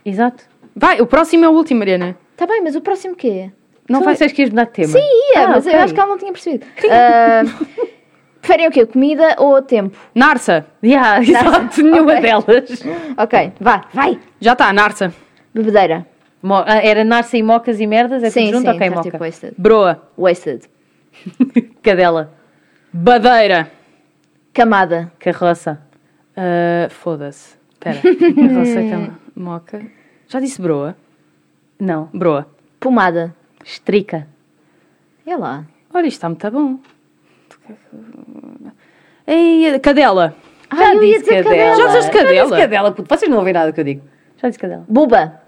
Exato. Vai, o próximo é o último, Mariana. Está bem, mas o próximo quê? Não Tu- vai ser que ias mudar de tema. Sim, ia, Ah, mas ok. eu acho que ela não tinha percebido. Ah, preferem o quê? Comida ou tempo? Narsa. Yeah, exato, nenhuma Ok. delas. Ok, vá, vai. Já está, Narsa. Bebedeira. Mo- ah, era Narsa e Mocas e Merdas? É sim, tudo junto? sim, ok, tá Moca. tipo wasted. Broa. Wasted. Cadela. Badeira. Camada. Carroça. Ah, Foda-se. Espera. Carroça, cama. Moca. Já disse broa? Não. Broa. Pomada. Estrica. É lá. Olha, isto está muito bom. Ei, cadela. Ah, eu ia dizer cadela. Já disseste cadela? Já disse cadela, puto. Vocês não ouvem nada que eu digo. Já disse cadela. Buba.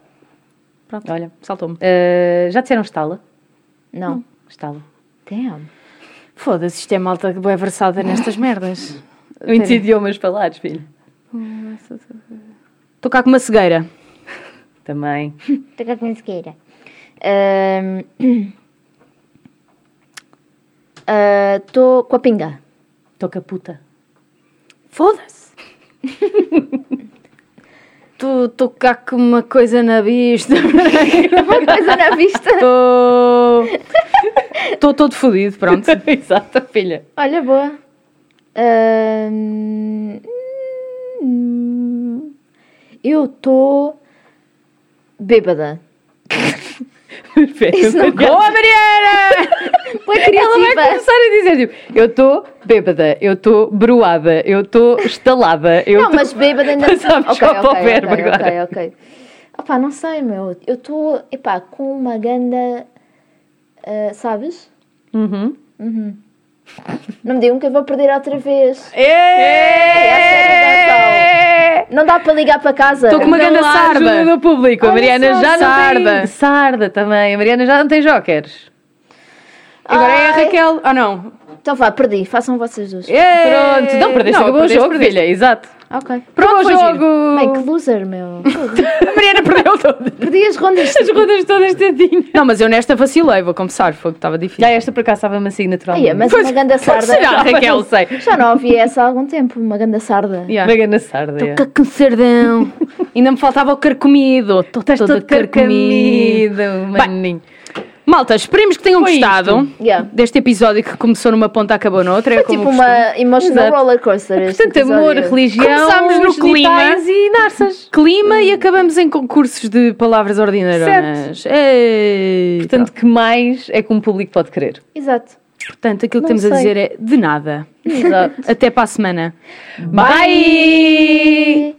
Pronto, Olha. saltou-me. Uh, já disseram estala? Não. Estala. Damn. Foda-se, isto é malta que é versada nestas merdas. Muitos idiomas falados, filho. Estou cá com uma cegueira. Também. Estou cá com a sequeira. Ahm, ah, Estou com a pinga. Toca puta. Foda-se. Estou cá com uma coisa na vista. Uma coisa na vista. Estou todo fodido, pronto. Exato, filha. Olha, boa. Hum, eu estou bêbada. Isso não Boa, Mariana! Foi Ela vai começar a dizer, tipo, eu estou bêbada, eu estou broada, eu estou estalada, eu Não, tô- mas bêbada ainda... Passámos Ok, só para o verbo ok, agora. ok, ok. Opá, não sei, meu. Eu estou, epá, com uma ganda... ah, sabes? Uhum. Não me digam que eu vou perder outra vez. É! É Não dá para ligar para casa. Estou com uma Não há sarda. ajuda do público. A Olha Mariana só, já não sarda. tem... Sarda também. A Mariana já não tem jokers. Agora é a Ai. Raquel. Ah, não. Então vá, perdi. Façam vocês dois. Pronto, não perdeste, acabou o jogo, perdeste. filha. Exato. Ok. Pronto, o jogo. Bem, que loser, meu. A Mariana perdeu todo. Perdi as rondas. As rodas todas tadinhas. Não, mas eu nesta vacilei, vou confessar. Foi que estava difícil. Já esta por acaso estava-me assim naturalmente. Ai, mas Pois- uma ganda sarda. será, Já, Raquel? Não sei. já não ouvi essa há algum tempo. Uma ganda sarda. Yeah. Mega na sarda. é. Estou com sardão. Ainda me faltava o carcomido. Estou todo carcomido, maninho. Malta, esperemos que tenham Foi gostado. Yeah. deste episódio que começou numa ponta e acabou noutra. é Foi como tipo costumo. uma emotional roller coaster. este Portanto, amor, religião, Começámos no clima. e narças. clima e acabamos em concursos de palavras ordinárias. Ei, Portanto, que mais é que um público pode querer? Exato. Portanto, aquilo que não temos a sei. dizer é de nada. Exato. Até para a semana. Bye!